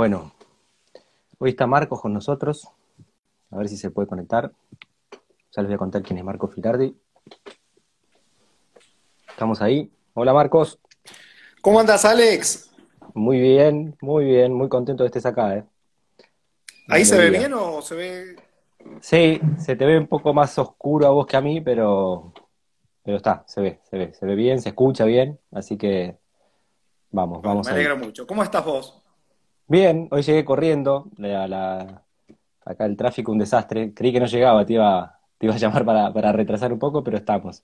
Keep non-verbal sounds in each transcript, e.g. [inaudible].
Bueno, hoy está Marcos con nosotros. A ver si se puede conectar. Ya les voy a contar quién es Marcos Filardi. Estamos ahí. Hola Marcos. ¿Cómo andas, Alex? Muy bien, muy bien, muy contento de estés acá. ¿eh? ¿Ahí se ve bien o se ve...? Sí, se te ve un poco más oscuro a vos que a mí, pero, pero está, se ve, se ve, se ve bien, se escucha bien, así que vamos, vamos. Me alegro mucho. ¿Cómo estás vos? Bien, hoy llegué corriendo, acá el tráfico un desastre, creí que no llegaba, te iba, te iba a llamar para, retrasar un poco, pero estamos,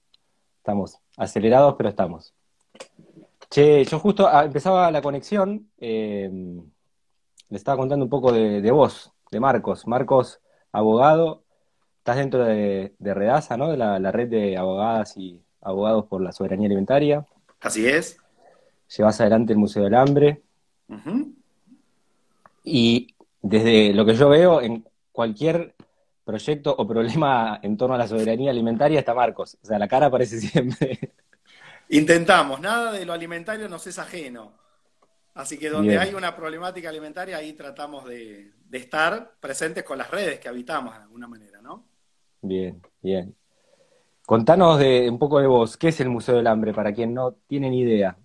estamos acelerados, pero estamos. Che, yo justo ah, empezaba la conexión, eh, le estaba contando un poco de, de vos, de Marcos. Marcos, abogado, estás dentro de, de Redasa, ¿no? De la, red de abogadas y abogados por la soberanía alimentaria. Así es. Llevas adelante el Museo del Hambre. Y desde lo que yo veo, en cualquier proyecto o problema en torno a la soberanía alimentaria está Marcos. O sea, la cara aparece [laughs] siempre. Intentamos, nada de lo alimentario nos es ajeno. Así que donde hay una problemática alimentaria, ahí tratamos de, estar presentes con las redes que habitamos de alguna manera, ¿no? Bien, bien. Contanos de, un poco de vos, ¿qué es el Museo del Hambre para quien no tiene ni idea?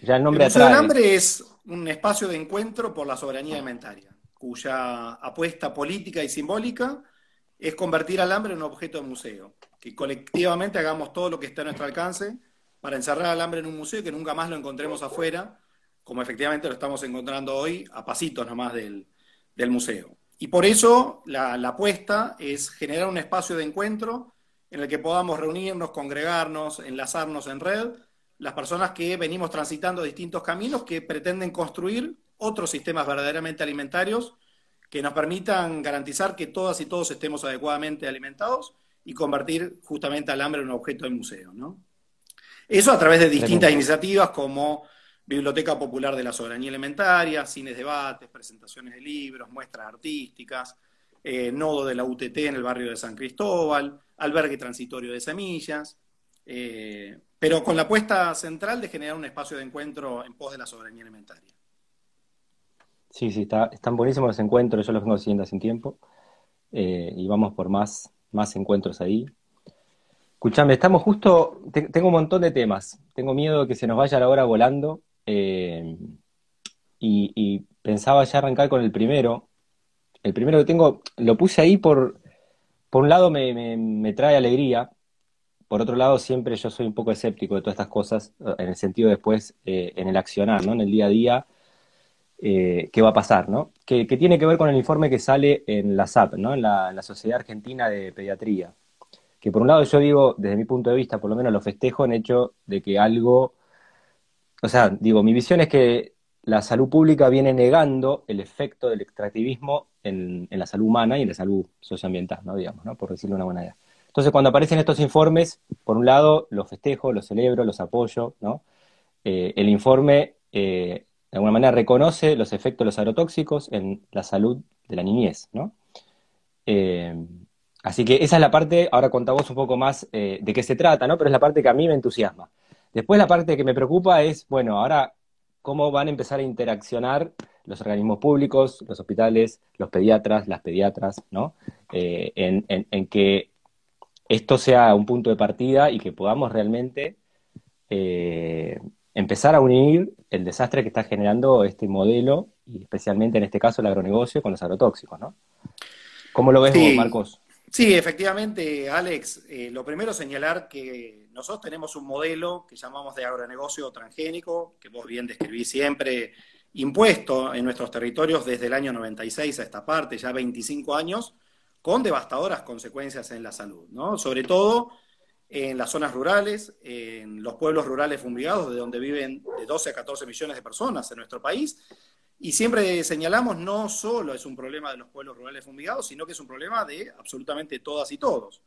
Ya el nombre el Museo del Hambre es un espacio de encuentro por la soberanía alimentaria, cuya apuesta política y simbólica es convertir al hambre en un objeto de museo, que colectivamente hagamos todo lo que esté a nuestro alcance para encerrar al hambre en un museo y que nunca más lo encontremos afuera como efectivamente lo estamos encontrando hoy, a pasitos nomás del, museo. Y por eso la, apuesta es generar un espacio de encuentro en el que podamos reunirnos, congregarnos, enlazarnos en red, las personas que venimos transitando distintos caminos que pretenden construir otros sistemas verdaderamente alimentarios que nos permitan garantizar que todas y todos estemos adecuadamente alimentados y convertir justamente al hambre en un objeto de museo. ¿no? Eso a través de distintas iniciativas como Biblioteca Popular de la Soberanía Alimentaria, cines debates, presentaciones de libros, muestras artísticas, eh, nodo de la UTT en el barrio de San Cristóbal, albergue transitorio de semillas, eh, pero con la apuesta central de generar un espacio de encuentro en pos de la soberanía alimentaria. Sí, sí, están buenísimos los encuentros, yo los vengo siguiendo hace un tiempo eh, y vamos por más, más encuentros ahí. Escuchame, estamos justo, tengo un montón de temas, tengo miedo de que se nos vaya la hora volando, eh, y, pensaba ya arrancar con el primero. El primero que tengo, lo puse ahí por, por un lado me, trae alegría, por otro lado siempre yo soy un poco escéptico de todas estas cosas, en el sentido después, eh, en el accionar, ¿no? En el día a día, eh, qué va a pasar, ¿no? Que, tiene que ver con el informe que sale en la SAP, ¿no? En la, en Sociedad Argentina de Pediatría. Que por un lado yo digo, desde mi punto de vista, por lo menos lo festejo en hecho de que algo o sea, digo, mi visión es que la salud pública viene negando el efecto del extractivismo en, la salud humana y en la salud socioambiental, ¿no? Digamos, ¿no? Por decirlo de una buena idea. Entonces, cuando aparecen estos informes, por un lado, los festejo, los celebro, los apoyo, ¿no? Eh, el informe, eh, de alguna manera, reconoce los efectos de los agrotóxicos en la salud de la niñez. Eh, así que esa es la parte, ahora contamos un poco más de qué se trata, ¿no? Pero es la parte que a mí me entusiasma. Después la parte que me preocupa es, bueno, ahora cómo van a empezar a interaccionar los organismos públicos, los hospitales, los pediatras, las pediatras, ¿no? Eh, en, que esto sea un punto de partida y que podamos realmente eh, empezar a unir el desastre que está generando este modelo, y especialmente en este caso el agronegocio, con los agrotóxicos, ¿no? ¿Cómo lo ves vos, Marcos? Sí, efectivamente, Alex. Eh, lo primero señalar que nosotros tenemos un modelo que llamamos de agronegocio transgénico, que vos bien describís siempre, impuesto en nuestros territorios desde el año 96 a esta parte, ya 25 años, con devastadoras consecuencias en la salud, ¿no? Sobre todo en las zonas rurales, en los pueblos rurales fumigados, de donde viven de 12 a 14 millones de personas en nuestro país, y siempre señalamos, no solo es un problema de los pueblos rurales fumigados, sino que es un problema de absolutamente todas y todos.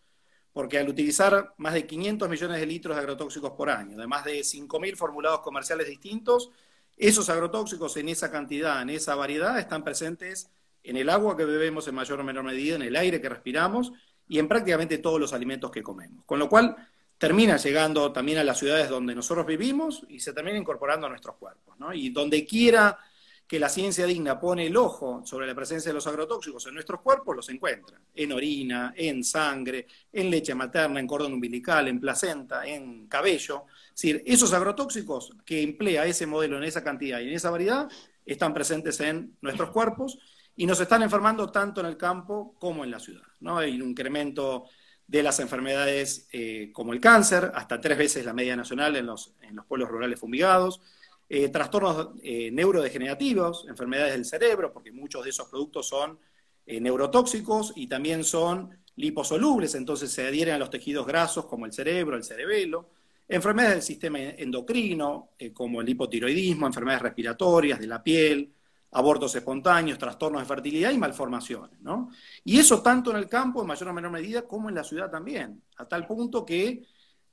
Porque al utilizar más de 500 millones de litros de agrotóxicos por año, de más de 5.000 formulados comerciales distintos, esos agrotóxicos en esa cantidad, en esa variedad, están presentes en el agua que bebemos en mayor o menor medida, en el aire que respiramos y en prácticamente todos los alimentos que comemos. Con lo cual, termina llegando también a las ciudades donde nosotros vivimos y se termina incorporando a nuestros cuerpos. Y donde quiera que la ciencia digna pone el ojo sobre la presencia de los agrotóxicos en nuestros cuerpos, los encuentra. En orina, en sangre, en leche materna, en cordón umbilical, en placenta, en cabello. Es decir, esos agrotóxicos que emplea ese modelo en esa cantidad y en esa variedad están presentes en nuestros cuerpos y nos están enfermando tanto en el campo como en la ciudad. ¿no? Hay un incremento de las enfermedades eh, como el cáncer, hasta tres veces la media nacional en los, en los pueblos rurales fumigados, eh, trastornos eh, neurodegenerativos, enfermedades del cerebro, porque muchos de esos productos son neurotóxicos y también son liposolubles, entonces se adhieren a los tejidos grasos como el cerebro, el cerebelo, enfermedades del sistema endocrino, como el hipotiroidismo, enfermedades respiratorias de la piel, abortos espontáneos, trastornos de fertilidad y malformaciones. ¿no? Y eso tanto en el campo, en mayor o menor medida, como en la ciudad también, a tal punto que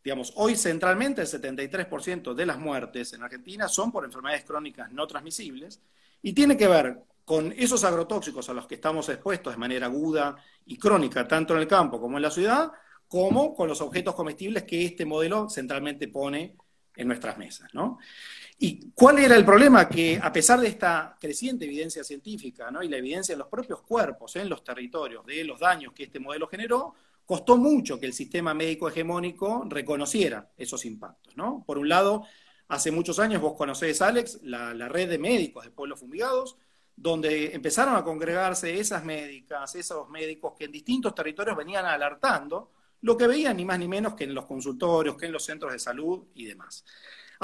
Digamos, hoy centralmente el 73% de las muertes en Argentina son por enfermedades crónicas no transmisibles y tiene que ver con esos agrotóxicos a los que estamos expuestos de manera aguda y crónica, tanto en el campo como en la ciudad, como con los objetos comestibles que este modelo centralmente pone en nuestras mesas. ¿no? ¿Y cuál era el problema? Que a pesar de esta creciente evidencia científica ¿no? y la evidencia en los propios cuerpos, en los territorios, de los daños que este modelo generó, costó mucho que el sistema médico hegemónico reconociera esos impactos. Por un lado, hace muchos años, vos conocés, Alex, la, red de médicos de pueblos fumigados, donde empezaron a congregarse esas médicas, esos médicos que en distintos territorios venían alertando lo que veían ni más ni menos que en los consultorios, que en los centros de salud y demás.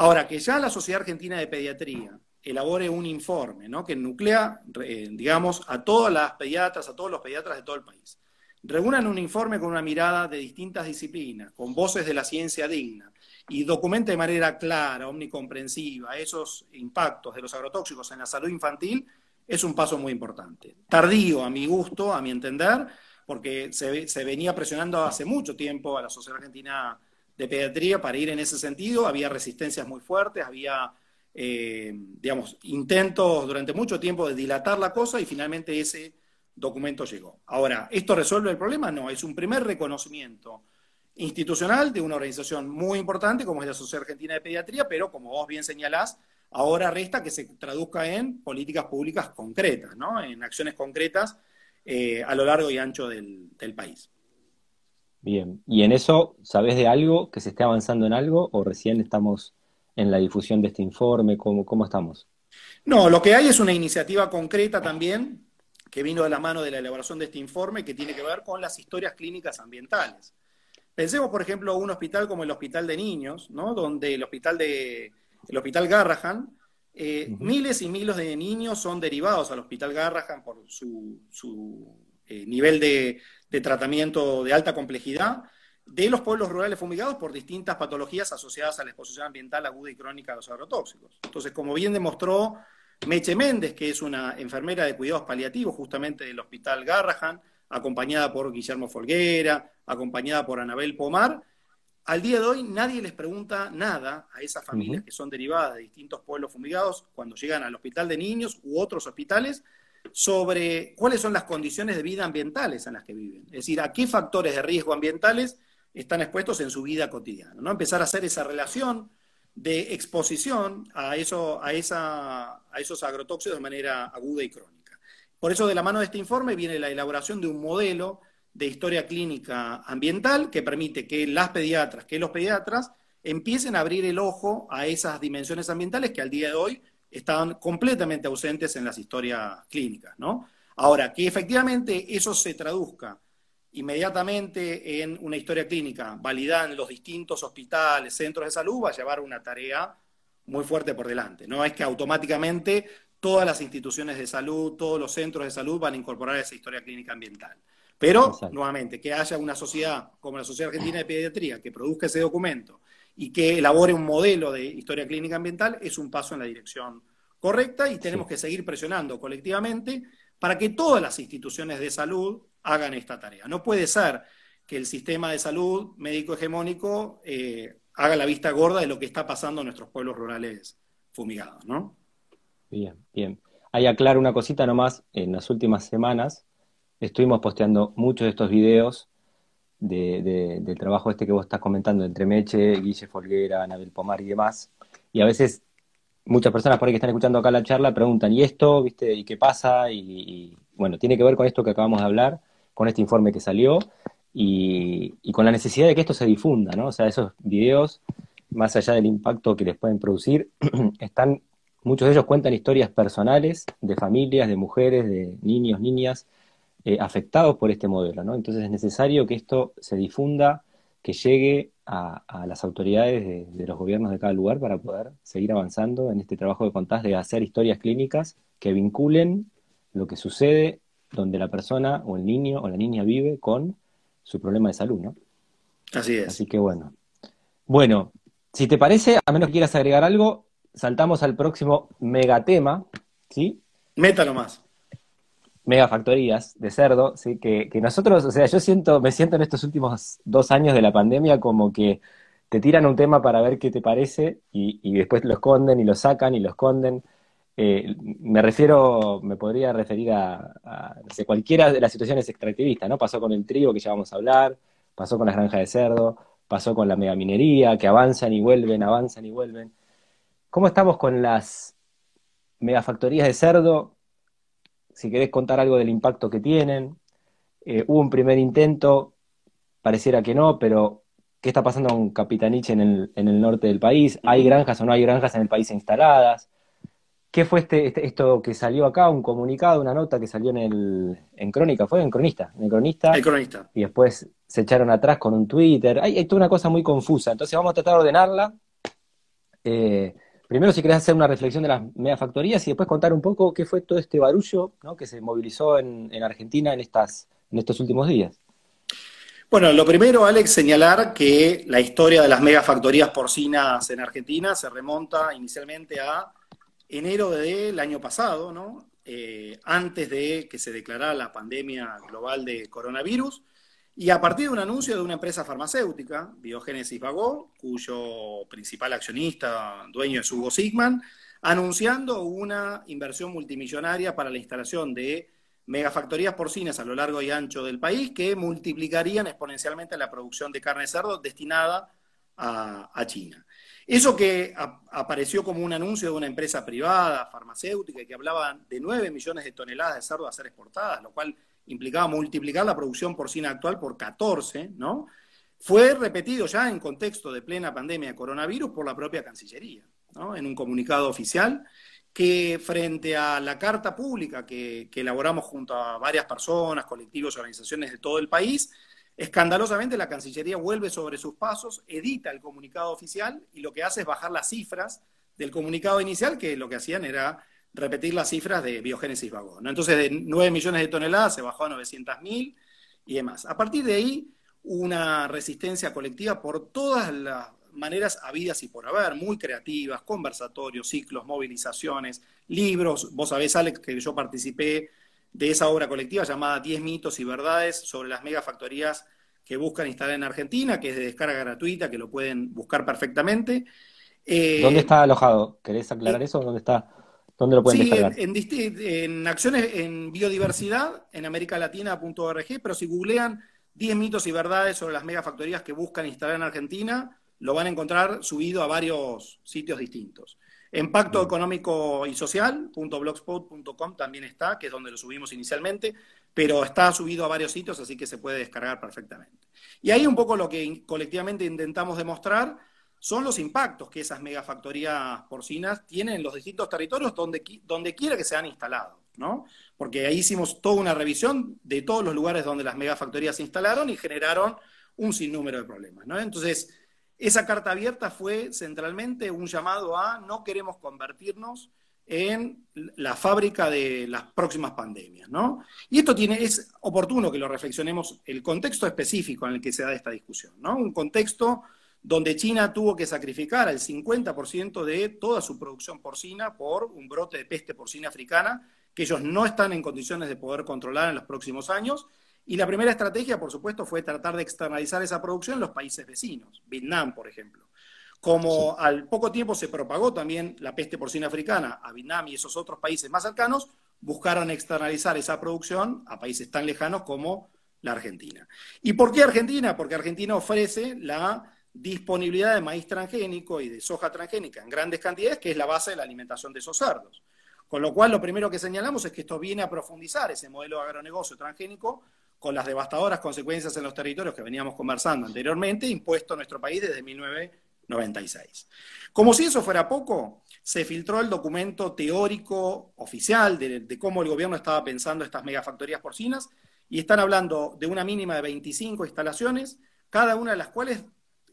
Ahora, que ya la Sociedad Argentina de Pediatría elabore un informe ¿no? que nuclea, eh, digamos, a todas las pediatras, a todos los pediatras de todo el país, reúnan un informe con una mirada de distintas disciplinas, con voces de la ciencia digna, y documente de manera clara, omnicomprensiva, esos impactos de los agrotóxicos en la salud infantil, es un paso muy importante. Tardío, a mi gusto, a mi entender, porque se, venía presionando hace mucho tiempo a la Sociedad Argentina de Pediatría para ir en ese sentido, había resistencias muy fuertes, había, eh, digamos, intentos durante mucho tiempo de dilatar la cosa y finalmente ese documento llegó. Ahora, ¿esto resuelve el problema? No, es un primer reconocimiento institucional de una organización muy importante como es la Sociedad Argentina de Pediatría, pero como vos bien señalás, ahora resta que se traduzca en políticas públicas concretas, ¿no? en acciones concretas eh, a lo largo y ancho del, país. Bien, ¿y en eso sabés de algo, que se esté avanzando en algo o recién estamos en la difusión de este informe? ¿Cómo, cómo estamos? No, lo que hay es una iniciativa concreta también que vino de la mano de la elaboración de este informe que tiene que ver con las historias clínicas ambientales. Pensemos, por ejemplo, un hospital como el Hospital de Niños, ¿no? donde el hospital, de, el hospital Garrahan, eh, miles y miles de niños son derivados al Hospital Garrahan por su, eh, nivel de, de tratamiento de alta complejidad de los pueblos rurales fumigados por distintas patologías asociadas a la exposición ambiental aguda y crónica a los agrotóxicos. Entonces, como bien demostró Meche Méndez, que es una enfermera de cuidados paliativos justamente del Hospital Garrahan, acompañada por Guillermo Folguera, acompañada por Anabel Pomar. Al día de hoy nadie les pregunta nada a esas familias que son derivadas de distintos pueblos fumigados cuando llegan al hospital de niños u otros hospitales sobre cuáles son las condiciones de vida ambientales en las que viven. Es decir, a qué factores de riesgo ambientales están expuestos en su vida cotidiana. ¿no? Empezar a hacer esa relación de exposición a, eso, a, esa, a esos agrotóxicos de manera aguda y crónica. Por eso de la mano de este informe viene la elaboración de un modelo de historia clínica ambiental que permite que las pediatras, que los pediatras empiecen a abrir el ojo a esas dimensiones ambientales que al día de hoy están completamente ausentes en las historias clínicas, ¿no? Ahora, que efectivamente eso se traduzca inmediatamente en una historia clínica validada en los distintos hospitales, centros de salud, va a llevar una tarea muy fuerte por delante. No es que automáticamente todas las instituciones de salud, todos los centros de salud van a incorporar esa historia clínica ambiental. Pero, nuevamente, que haya una sociedad como la Sociedad Argentina de Pediatría que produzca ese documento y que elabore un modelo de historia clínica ambiental es un paso en la dirección correcta y tenemos que seguir presionando colectivamente para que todas las instituciones de salud hagan esta tarea. No puede ser que el sistema de salud médico hegemónico eh, haga la vista gorda de lo que está pasando en nuestros pueblos rurales fumigados, ¿no? Bien, bien. Ahí aclaro una cosita nomás. En las últimas semanas estuvimos posteando muchos de estos videos del trabajo este que vos estás comentando entre Meche, Guille Folguera, Anabel Pomar y demás. Y a veces muchas personas por ahí que están escuchando acá la charla preguntan, ¿y esto, viste, y qué pasa? Y, bueno, tiene que ver con esto que acabamos de hablar, con este informe que salió y, con la necesidad de que esto se difunda, ¿no? O sea, esos videos, más allá del impacto que les pueden producir, [clears throat] están, muchos de ellos cuentan historias personales de familias, de mujeres, de niños, niñas, eh, afectados por este modelo, ¿no? Entonces es necesario que esto se difunda, que llegue a, las autoridades de, los gobiernos de cada lugar para poder seguir avanzando en este trabajo de contás, de hacer historias clínicas que vinculen lo que sucede donde la persona o el niño o la niña vive con su problema de salud, ¿no? Así es. Así que bueno. Bueno, si te parece, a menos que quieras agregar algo, saltamos al próximo megatema, ¿sí? Métalo más megafactorías de cerdo, ¿sí? Que, nosotros, o sea, yo siento, me siento en estos últimos dos años de la pandemia como que te tiran un tema para ver qué te parece y, después lo esconden y lo sacan y lo esconden. Eh, me refiero, me podría referir a, cualquiera de las situaciones extractivistas, ¿no? Pasó con el trigo que ya vamos a hablar, pasó con las granjas de cerdo, pasó con la megaminería, que avanzan y vuelven, avanzan y vuelven. ¿Cómo estamos con las megafactorías de cerdo? Si querés contar algo del impacto que tienen. Eh, hubo un primer intento, pareciera que no, pero ¿qué está pasando con Capitanich en el, en el norte del país? ¿Hay granjas o no hay granjas en el país instaladas? ¿Qué fue este, este esto que salió acá? Un comunicado, una nota que salió en el en Crónica, ¿fue? En Cronista. En el Cronista. El Cronista. Y después se echaron atrás con un Twitter. Hay, hay toda una cosa muy confusa. Entonces vamos a tratar de ordenarla. Eh, Primero, si querés hacer una reflexión de las megafactorías y después contar un poco qué fue todo este barullo que se movilizó en, Argentina en, estas, en estos últimos días. Bueno, lo primero, Alex, señalar que la historia de las megafactorías porcinas en Argentina se remonta inicialmente a enero del año pasado, ¿no? Eh, antes de que se declarara la pandemia global de coronavirus. Y a partir de un anuncio de una empresa farmacéutica, Biogénesis Vagó, cuyo principal accionista, dueño es Hugo Sigman, anunciando una inversión multimillonaria para la instalación de megafactorías porcinas a lo largo y ancho del país que multiplicarían exponencialmente la producción de carne de cerdo destinada a, China. Eso que apareció como un anuncio de una empresa privada, farmacéutica, que hablaba de 9 millones de toneladas de cerdo a ser exportadas, lo cual implicaba multiplicar la producción porcina actual por 14, ¿no? Fue repetido ya en contexto de plena pandemia de coronavirus por la propia Cancillería, ¿no? En un comunicado oficial que frente a la carta pública que, elaboramos junto a varias personas, colectivos organizaciones de todo el país, escandalosamente la Cancillería vuelve sobre sus pasos, edita el comunicado oficial y lo que hace es bajar las cifras del comunicado inicial, que lo que hacían era repetir las cifras de biogénesis vagón. Entonces, de 9 millones de toneladas se bajó a 900 mil y demás. A partir de ahí, una resistencia colectiva por todas las maneras habidas y por haber, muy creativas, conversatorios, ciclos, movilizaciones, libros. Vos sabés, Alex, que yo participé de esa obra colectiva llamada 10 mitos y verdades sobre las megafactorías que buscan instalar en Argentina, que es de descarga gratuita, que lo pueden buscar perfectamente. ¿Dónde está alojado? ¿Querés aclarar eh, eso? ¿Dónde está? ¿Dónde lo pueden sí, En, acciones en biodiversidad, en americalatina.org, pero si googlean 10 mitos y verdades sobre las megafactorías que buscan instalar en Argentina, lo van a encontrar subido a varios sitios distintos. Impacto económico y social.blogspot.com también está, que es donde lo subimos inicialmente, pero está subido a varios sitios, así que se puede descargar perfectamente. Y ahí un poco lo que colectivamente intentamos demostrar son los impactos que esas megafactorías porcinas tienen en los distintos territorios donde, donde quiera que sean instalados, ¿no? Porque ahí hicimos toda una revisión de todos los lugares donde las megafactorías se instalaron y generaron un sinnúmero de problemas, ¿no? Entonces, esa carta abierta fue centralmente un llamado a no queremos convertirnos en la fábrica de las próximas pandemias, ¿no? Y esto tiene, es oportuno que lo reflexionemos, el contexto específico en el que se da esta discusión, ¿no? Un contexto donde China tuvo que sacrificar el 50% de toda su producción porcina por un brote de peste porcina africana que ellos no están en condiciones de poder controlar en los próximos años. Y la primera estrategia, por supuesto, fue tratar de externalizar esa producción en los países vecinos, Vietnam, por ejemplo. Como al poco tiempo se propagó también la peste porcina africana a Vietnam y esos otros países más cercanos, buscaron externalizar esa producción a países tan lejanos como la Argentina. ¿Y por qué Argentina? Porque Argentina ofrece la disponibilidad de maíz transgénico y de soja transgénica en grandes cantidades, que es la base de la alimentación de esos cerdos. Con lo cual, lo primero que señalamos es que esto viene a profundizar ese modelo de agronegocio transgénico con las devastadoras consecuencias en los territorios que veníamos conversando anteriormente, impuesto a nuestro país desde 1996. Como si eso fuera poco, se filtró el documento teórico oficial de, cómo el gobierno estaba pensando estas megafactorías porcinas y están hablando de una mínima de 25 instalaciones, cada una de las cuales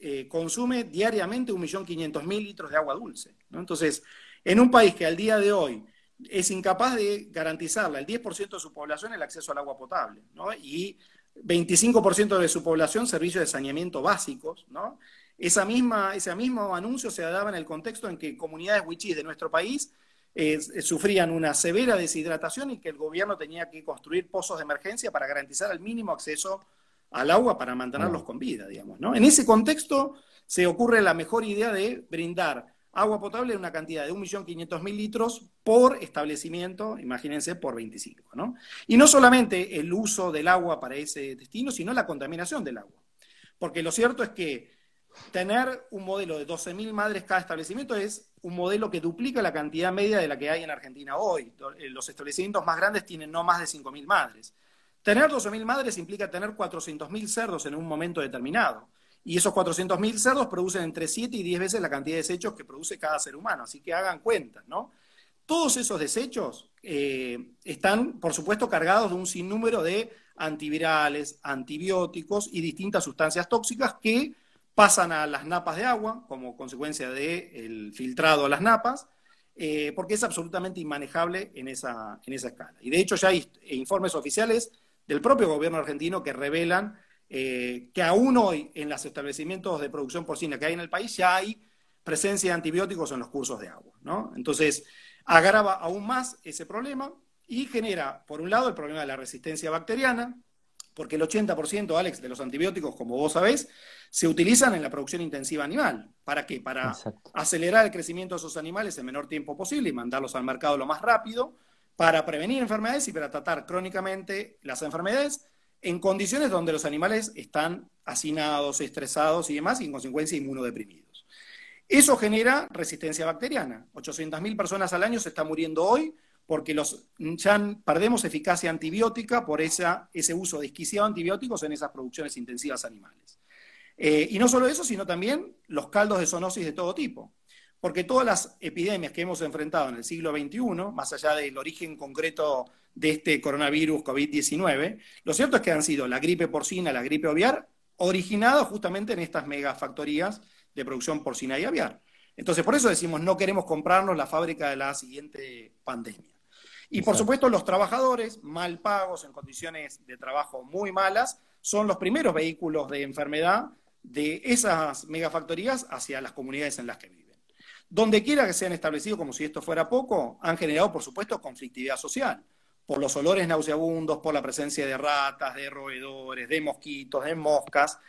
eh, consume diariamente 1.500.000 litros de agua dulce. Entonces, en un país que al día de hoy es incapaz de garantizarle al 10% de su población el acceso al agua potable, ¿no? Y 25% de su población servicios de saneamiento básicos, ¿no? Esa misma, ese mismo anuncio se daba en el contexto en que comunidades wichís de nuestro país eh, sufrían una severa deshidratación y que el gobierno tenía que construir pozos de emergencia para garantizar el mínimo acceso al agua para mantenerlos con vida, digamos, ¿no? En ese contexto se ocurre la mejor idea de brindar agua potable en una cantidad de 1.500.000 litros por establecimiento, imagínense, por 25. ¿no? Y no solamente el uso del agua para ese destino, sino la contaminación del agua. Porque lo cierto es que tener un modelo de 12.000 madres cada establecimiento es un modelo que duplica la cantidad media de la que hay en Argentina hoy. Los establecimientos más grandes tienen no más de 5.000 madres. Tener 12.000 madres implica tener 400.000 cerdos en un momento determinado. Y esos 400.000 cerdos producen entre 7 y 10 veces la cantidad de desechos que produce cada ser humano. Así que hagan cuenta, ¿no? Todos esos desechos eh, están, por supuesto, cargados de un sinnúmero de antivirales, antibióticos y distintas sustancias tóxicas que pasan a las napas de agua como consecuencia del filtrado a las napas, eh, porque es absolutamente inmanejable en esa, en esa escala. Y de hecho ya hay informes oficiales del propio gobierno argentino que revelan eh, que aún hoy en los establecimientos de producción porcina que hay en el país ya hay presencia de antibióticos en los cursos de agua. ¿no? Entonces, agrava aún más ese problema y genera, por un lado, el problema de la resistencia bacteriana, porque el 80%, Alex, de los antibióticos, como vos sabés, se utilizan en la producción intensiva animal. ¿Para qué? Para acelerar el crecimiento de esos animales en menor tiempo posible y mandarlos al mercado lo más rápido, para prevenir enfermedades y para tratar crónicamente las enfermedades en condiciones donde los animales están hacinados, estresados y demás, y en consecuencia inmunodeprimidos. Eso genera resistencia bacteriana. 800.000 personas al año se están muriendo hoy porque los, ya perdemos eficacia antibiótica por ese uso desquiciado de antibióticos en esas producciones intensivas animales. Eh, y no solo eso, sino también los caldos de zoonosis de todo tipo. Porque todas las epidemias que hemos enfrentado en el siglo XXI, más allá del origen concreto de este coronavirus COVID-19, lo cierto es que han sido la gripe porcina, la gripe aviar, originadas justamente en estas megafactorías de producción porcina y aviar. Entonces, por eso decimos, no queremos comprarnos la fábrica de la siguiente pandemia. Y por supuesto, los trabajadores mal pagos, en condiciones de trabajo muy malas, son los primeros vehículos de enfermedad de esas megafactorías hacia las comunidades en las que viven. Donde quiera que sean establecidos, como si esto fuera poco, han generado, por supuesto, conflictividad social. Por los olores nauseabundos, por la presencia de ratas, de roedores, de mosquitos, de moscas,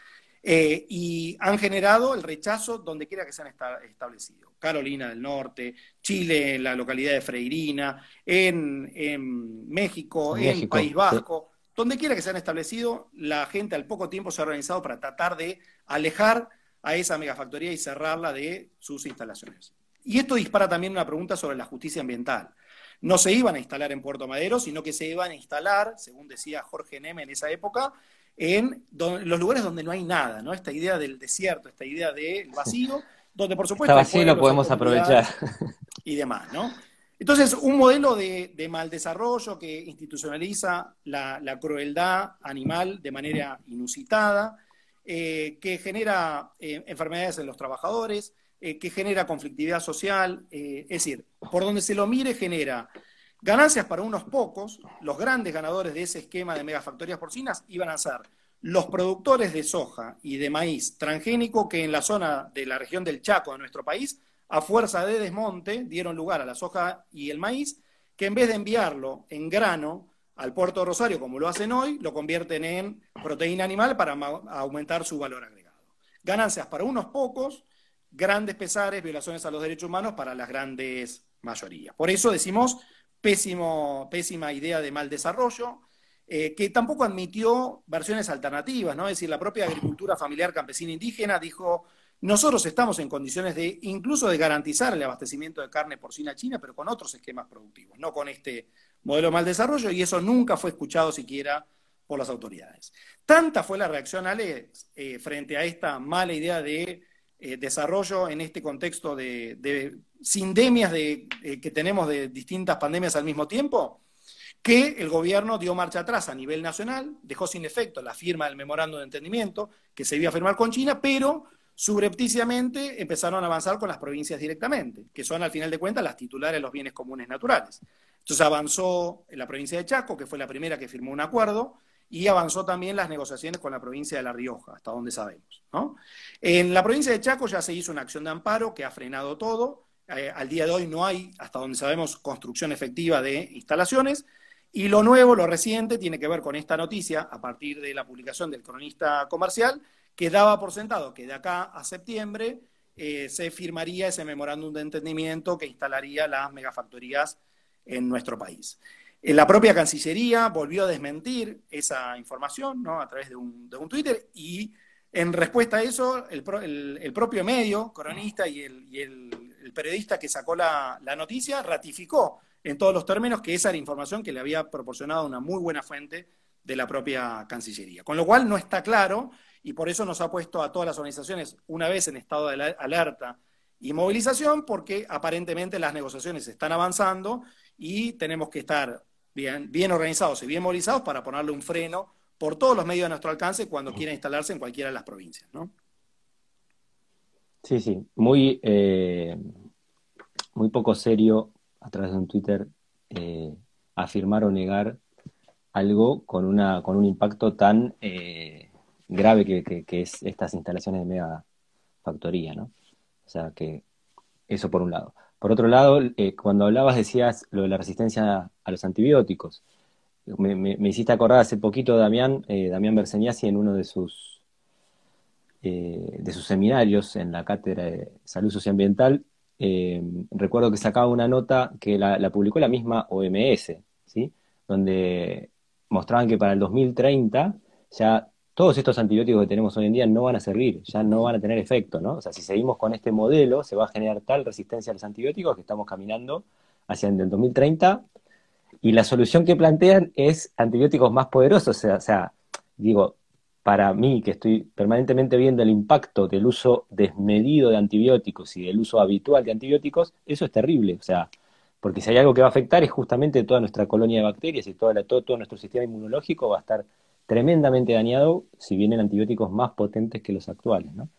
eh, y han generado el rechazo donde quiera que se han establecido. Carolina del Norte, Chile, en la localidad de Freirina, en, México, en País Vasco, donde quiera que se han establecido, la gente al poco tiempo se ha organizado para tratar de alejar a esa megafactoría y cerrarla de sus instalaciones. Y esto dispara también una pregunta sobre la justicia ambiental no se iban a instalar en Puerto Madero, sino que se iban a instalar, según decía Jorge Neme en esa época, en los lugares donde no hay nada, ¿no? Esta idea del desierto, esta idea del vacío, donde por supuesto... Está vacío lo podemos aprovechar. Y demás, ¿no? Entonces, un modelo de, mal desarrollo que institucionaliza la, crueldad animal de manera inusitada, eh, que genera eh, enfermedades en los trabajadores, eh, que genera conflictividad social, es decir, por donde se lo mire genera ganancias para unos pocos, los grandes ganadores de ese esquema de megafactorías porcinas iban a ser los productores de soja y de maíz transgénico que en la zona de la región del Chaco de nuestro país, a fuerza de desmonte, dieron lugar a la soja y el maíz, que en vez de enviarlo en grano al puerto Rosario, como lo hacen hoy, lo convierten en proteína animal para aumentar su valor agregado. Ganancias para unos pocos, grandes pesares, violaciones a los derechos humanos para las grandes mayorías. Por eso decimos pésimo, pésima idea de mal desarrollo, eh, que tampoco admitió versiones alternativas, ¿no? Es decir, la propia agricultura familiar campesina indígena dijo, Nosotros estamos en condiciones de incluso de garantizar el abastecimiento de carne porcina china, pero con otros esquemas productivos, no con este modelo mal desarrollo, y eso nunca fue escuchado siquiera por las autoridades. Tanta fue la reacción, Alex, eh, frente a esta mala idea de eh, desarrollo en este contexto de, sindemias de, eh, que tenemos de distintas pandemias al mismo tiempo, que el gobierno dio marcha atrás a nivel nacional, dejó sin efecto la firma del memorándum de entendimiento que se iba a firmar con China, pero subrepticiamente empezaron a avanzar con las provincias directamente, que son al final de cuentas las titulares de los bienes comunes naturales. Entonces avanzó en la provincia de Chaco, que fue la primera que firmó un acuerdo, y avanzó también las negociaciones con la provincia de La Rioja, hasta donde sabemos. En la provincia de Chaco ya se hizo una acción de amparo que ha frenado todo. Eh, al día de hoy no hay, hasta donde sabemos, construcción efectiva de instalaciones. Y lo nuevo, lo reciente, tiene que ver con esta noticia, a partir de la publicación del cronista comercial, que daba por sentado que de acá a septiembre eh, se firmaría ese memorándum de entendimiento que instalaría las megafactorías en nuestro país. La propia Cancillería volvió a desmentir esa información ¿no? a través de un, Twitter y en respuesta a eso, el, propio medio, cronista y el, periodista que sacó la, noticia ratificó en todos los términos que esa era información que le había proporcionado una muy buena fuente de la propia Cancillería. Con lo cual no está claro y por eso nos ha puesto a todas las organizaciones una vez en estado de alerta y movilización porque aparentemente las negociaciones están avanzando y tenemos que estar bien, bien organizados y bien movilizados para ponerle un freno por todos los medios a nuestro alcance cuando quiera instalarse en cualquiera de las provincias, ¿no? Sí, sí, muy, eh, muy poco serio a través de un Twitter eh, afirmar o negar algo con, una, con un impacto tan eh, grave que, que, es estas instalaciones de mega factoría, ¿no? O sea que eso por un lado. Por otro lado, eh, cuando hablabas decías lo de la resistencia a los antibióticos. Me, hiciste acordar hace poquito Damián, eh, Damián Berseniasi en uno de sus, eh, de sus seminarios en la Cátedra de Salud Socioambiental. Eh, recuerdo que sacaba una nota que la, la, publicó la misma OMS, ¿sí? donde mostraban que para el 2030 ya todos estos antibióticos que tenemos hoy en día no van a servir, ya no van a tener efecto, ¿no? O sea, si seguimos con este modelo, se va a generar tal resistencia a los antibióticos que estamos caminando hacia el 2030 y la solución que plantean es antibióticos más poderosos, o sea, digo, para mí que estoy permanentemente viendo el impacto del uso desmedido de antibióticos y del uso habitual de antibióticos, eso es terrible, o sea, porque si hay algo que va a afectar es justamente toda nuestra colonia de bacterias y todo, todo nuestro sistema inmunológico va a estar tremendamente dañado si vienen antibióticos más potentes que los actuales. ¿no?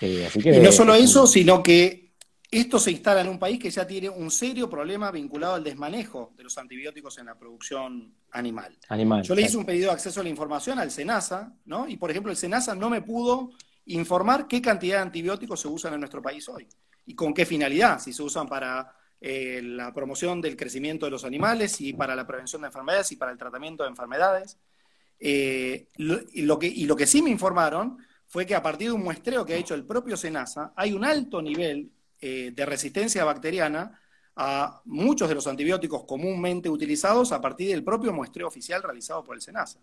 Eh, y no solo eso, sino que esto se instala en un país que ya tiene un serio problema vinculado al desmanejo de los antibióticos en la producción animal. animal Yo le hice un pedido de acceso a la información al SENASA, ¿no? Y por ejemplo, el SENASA no me pudo informar qué cantidad de antibióticos se usan en nuestro país hoy y con qué finalidad, si se usan para eh, la promoción del crecimiento de los animales y para la prevención de enfermedades y para el tratamiento de enfermedades. Eh, y, lo que, y lo que sí me informaron fue que a partir de un muestreo que ha hecho el propio SENASA, hay un alto nivel eh, de resistencia bacteriana a muchos de los antibióticos comúnmente utilizados a partir del propio muestreo oficial realizado por el SENASA.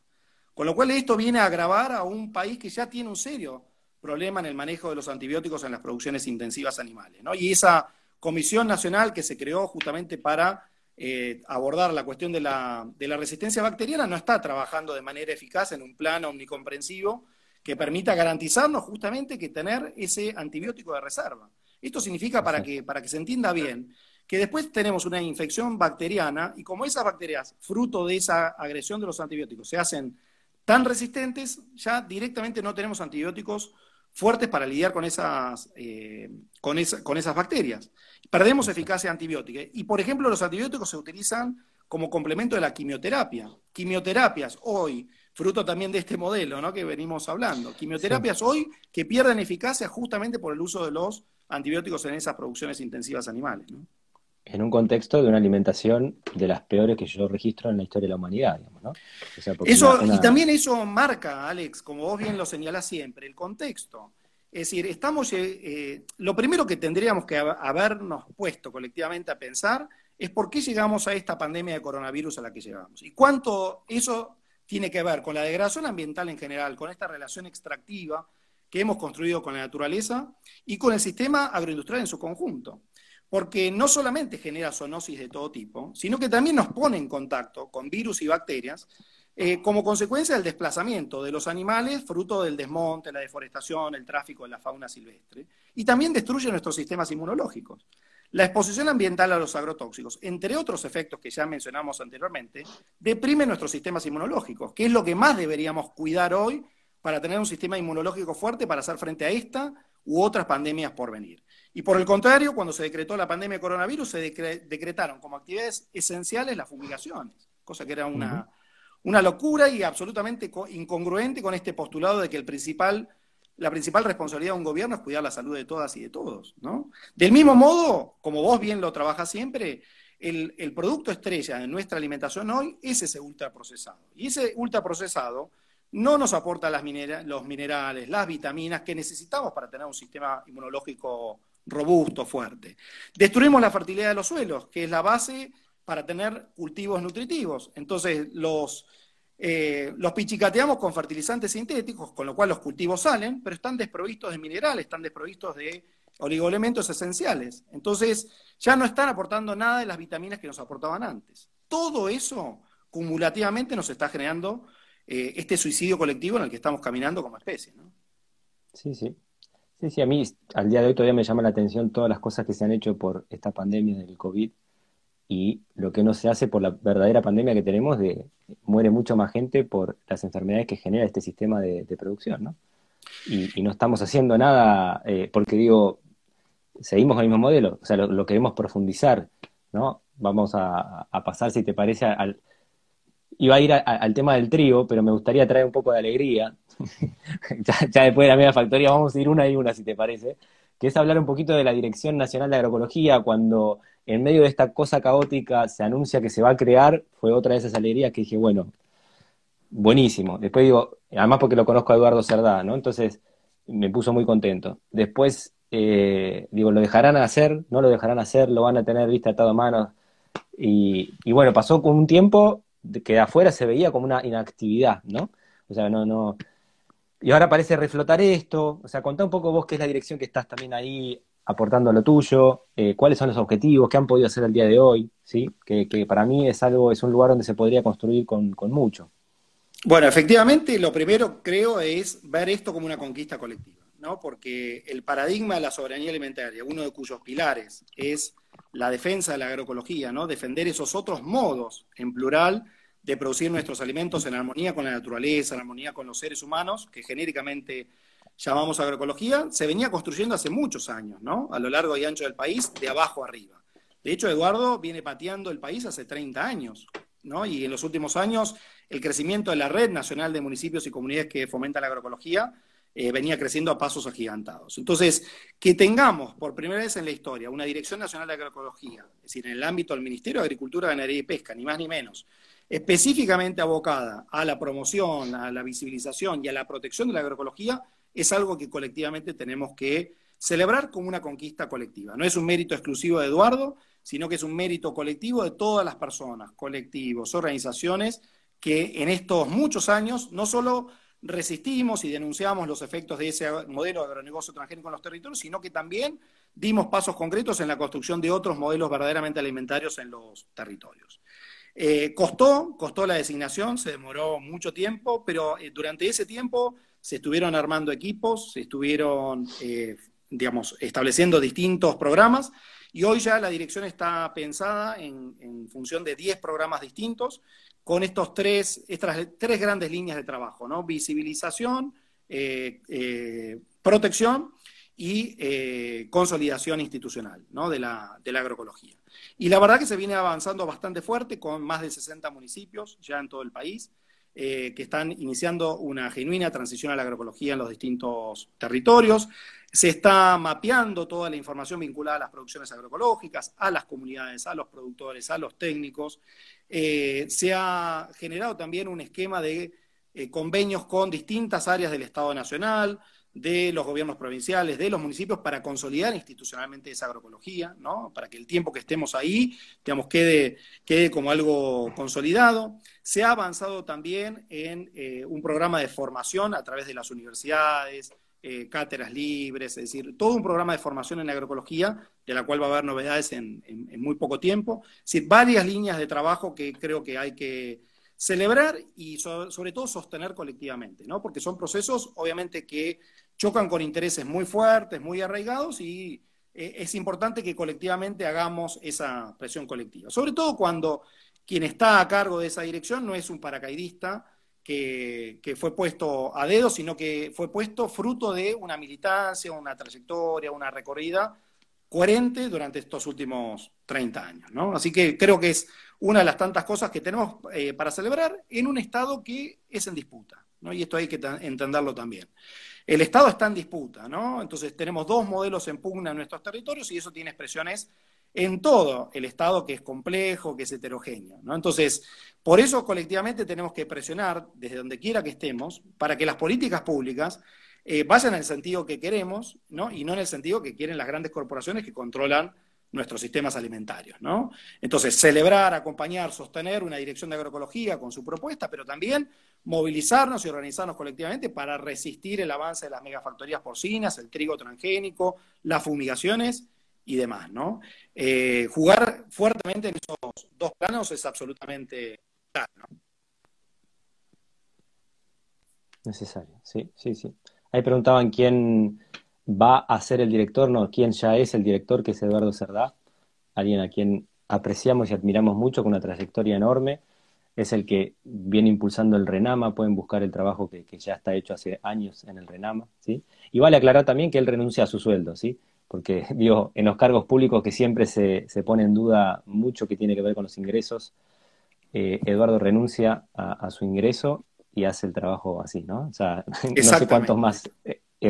Con lo cual esto viene a agravar a un país que ya tiene un serio problema en el manejo de los antibióticos en las producciones intensivas animales. Y esa comisión nacional que se creó justamente para eh, abordar la cuestión de la, resistencia bacteriana no está trabajando de manera eficaz en un plano omnicomprensivo que permita garantizarnos justamente que tener ese antibiótico de reserva. Esto significa, para que, para que se entienda bien, que después tenemos una infección bacteriana y como esas bacterias, fruto de esa agresión de los antibióticos, se hacen tan resistentes, ya directamente no tenemos antibióticos fuertes para lidiar con esas, eh, con, con esas bacterias. Perdemos eficacia antibiótica. Y, por ejemplo, los antibióticos se utilizan como complemento de la quimioterapia. Quimioterapias hoy, fruto también de este modelo ¿no? que venimos hablando, quimioterapias hoy que pierden eficacia justamente por el uso de los antibióticos en esas producciones intensivas animales. En un contexto de una alimentación de las peores que yo registro en la historia de la humanidad, digamos, ¿no? eso, Y también eso marca, Alex, como vos bien lo señalás siempre, el contexto. Es decir, estamos, eh, eh, lo primero que tendríamos que habernos puesto colectivamente a pensar es por qué llegamos a esta pandemia de coronavirus a la que llegamos. Y cuánto eso tiene que ver con la degradación ambiental en general, con esta relación extractiva que hemos construido con la naturaleza y con el sistema agroindustrial en su conjunto. Porque no solamente genera zoonosis de todo tipo, sino que también nos pone en contacto con virus y bacterias eh, como consecuencia del desplazamiento de los animales, fruto del desmonte, la deforestación, el tráfico de la fauna silvestre, y también destruye nuestros sistemas inmunológicos. La exposición ambiental a los agrotóxicos, entre otros efectos que ya mencionamos anteriormente, deprime nuestros sistemas inmunológicos, que es lo que más deberíamos cuidar hoy para tener un sistema inmunológico fuerte para hacer frente a esta u otras pandemias por venir. Y por el contrario, cuando se decretó la pandemia de coronavirus, se decretaron como actividades esenciales las fumigaciones, cosa que era una, una locura y absolutamente incongruente con este postulado de que el principal la principal responsabilidad de un gobierno es cuidar la salud de todas y de todos, ¿no? Del mismo modo, como vos bien lo trabajas siempre, el, producto estrella de nuestra alimentación hoy es ese ultraprocesado. Y ese ultraprocesado no nos aporta las los minerales, las vitaminas que necesitamos para tener un sistema inmunológico robusto, fuerte. Destruimos la fertilidad de los suelos, que es la base para tener cultivos nutritivos. Entonces, los eh, los pichicateamos con fertilizantes sintéticos, con lo cual los cultivos salen, pero están desprovistos de minerales, están desprovistos de oligoelementos esenciales. Entonces, ya no están aportando nada de las vitaminas que nos aportaban antes. Todo eso cumulativamente nos está generando eh, este suicidio colectivo en el que estamos caminando como especie. Sí, sí. Sí, sí, a mí al día de hoy todavía me llama la atención todas las cosas que se han hecho por esta pandemia del COVID y lo que no se hace por la verdadera pandemia que tenemos de muere mucho más gente por las enfermedades que genera este sistema de, producción, ¿no? Y, no estamos haciendo nada eh, porque digo, seguimos con el mismo modelo, o sea, lo, queremos profundizar, ¿no? Vamos a, pasar, si te parece, al... Iba a ir al tema del trigo, pero me gustaría traer un poco de alegría. [laughs] ya, después de la media factoría vamos a ir una y una, si te parece, que es hablar un poquito de la Dirección Nacional de Agroecología, cuando en medio de esta cosa caótica se anuncia que se va a crear, fue otra de esas alegrías que dije, bueno, buenísimo. Después digo, además porque lo conozco a Eduardo Cerdá, ¿no? Entonces me puso muy contento. Después, eh, digo, ¿lo dejarán hacer? ¿No lo dejarán hacer? ¿Lo van a tener vista atado a manos? Y bueno, pasó con un tiempo que de afuera se veía como una inactividad, ¿no? O sea, no, no. Y ahora parece reflotar esto. O sea, contá un poco vos qué es la dirección que estás también ahí aportando lo tuyo, eh, cuáles son los objetivos, qué han podido hacer el día de hoy, ¿sí? Que, para mí es algo, es un lugar donde se podría construir con, mucho. Bueno, efectivamente, lo primero creo es ver esto como una conquista colectiva, ¿no? Porque el paradigma de la soberanía alimentaria, uno de cuyos pilares es la defensa de la agroecología, ¿no? Defender esos otros modos, en plural, de producir nuestros alimentos en armonía con la naturaleza, en armonía con los seres humanos, que genéricamente llamamos agroecología, se venía construyendo hace muchos años, ¿no? A lo largo y ancho del país, de abajo arriba. De hecho, Eduardo viene pateando el país hace 30 años, ¿no? Y en los últimos años, el crecimiento de la Red Nacional de Municipios y Comunidades que fomenta la agroecología eh, venía creciendo a pasos agigantados. Entonces, que tengamos por primera vez en la historia una Dirección Nacional de Agroecología, es decir, en el ámbito del Ministerio de Agricultura, Ganadería y Pesca, ni más ni menos, específicamente abocada a la promoción, a la visibilización y a la protección de la agroecología, es algo que colectivamente tenemos que celebrar como una conquista colectiva. No es un mérito exclusivo de Eduardo, sino que es un mérito colectivo de todas las personas, colectivos, organizaciones, que en estos muchos años no solo resistimos y denunciamos los efectos de ese modelo de agronegocio transgénico en los territorios, sino que también dimos pasos concretos en la construcción de otros modelos verdaderamente alimentarios en los territorios. Eh, costó, costó la designación, se demoró mucho tiempo, pero eh, durante ese tiempo se estuvieron armando equipos, se estuvieron, eh, digamos, estableciendo distintos programas y hoy ya la dirección está pensada en, función de 10 programas distintos con estos tres, estas tres grandes líneas de trabajo, ¿no? Visibilización, protección y consolidación institucional ¿no? de la agroecología. Y la verdad que se viene avanzando bastante fuerte con más de 60 municipios ya en todo el país. Eh, que están iniciando una genuina transición a la agroecología en los distintos territorios. Se está mapeando toda la información vinculada a las producciones agroecológicas, a las comunidades, a los productores, a los técnicos. Eh, se ha generado también un esquema de eh, convenios con distintas áreas del Estado Nacional, de los gobiernos provinciales, de los municipios, para consolidar institucionalmente esa agroecología, ¿no? Para que el tiempo que estemos ahí, digamos, quede, quede como algo consolidado. Se ha avanzado también en eh, un programa de formación a través de las universidades, eh, cátedras libres, es decir, todo un programa de formación en agroecología, de la cual va a haber novedades en, muy poco tiempo. Es decir, varias líneas de trabajo que creo que hay que celebrar y sobre, todo sostener colectivamente, ¿no? Porque son procesos, obviamente, que chocan con intereses muy fuertes, muy arraigados y eh, es importante que colectivamente hagamos esa presión colectiva. Sobre todo cuando quien está a cargo de esa dirección no es un paracaidista, que, fue puesto a dedo, sino que fue puesto fruto de una militancia, una trayectoria, una recorrida coherente durante estos últimos 30 años. ¿no? Así que creo que es una de las tantas cosas que tenemos eh, para celebrar en un Estado que es en disputa, ¿no? y esto hay que entenderlo también. El Estado está en disputa, ¿no? entonces tenemos dos modelos en pugna en nuestros territorios y eso tiene expresiones en todo el Estado que es complejo, que es heterogéneo. ¿no? Entonces, por eso colectivamente tenemos que presionar desde donde quiera que estemos para que las políticas públicas eh, vayan en el sentido que queremos ¿no? y no en el sentido que quieren las grandes corporaciones que controlan nuestros sistemas alimentarios. ¿no? Entonces, celebrar, acompañar, sostener una dirección de agroecología con su propuesta, pero también movilizarnos y organizarnos colectivamente para resistir el avance de las megafactorías porcinas, el trigo transgénico, las fumigaciones y demás, ¿no? Eh, jugar fuertemente en esos dos planos es absolutamente claro, Necesario, sí, sí, sí. Ahí preguntaban quién va a ser el director, no, quién ya es el director, que es Eduardo Cerdá, alguien a quien apreciamos y admiramos mucho, con una trayectoria enorme. Es el que viene impulsando el RENAMA, pueden buscar el trabajo que, que ya está hecho hace años en el RENAMA, ¿sí? Y vale aclarar también que él renuncia a su sueldo, ¿sí? porque [laughs] digo, en los cargos públicos que siempre se, se pone en duda mucho que tiene que ver con los ingresos, eh, Eduardo renuncia a, su ingreso y hace el trabajo así, ¿no? O sea, [laughs] no sé cuántos más.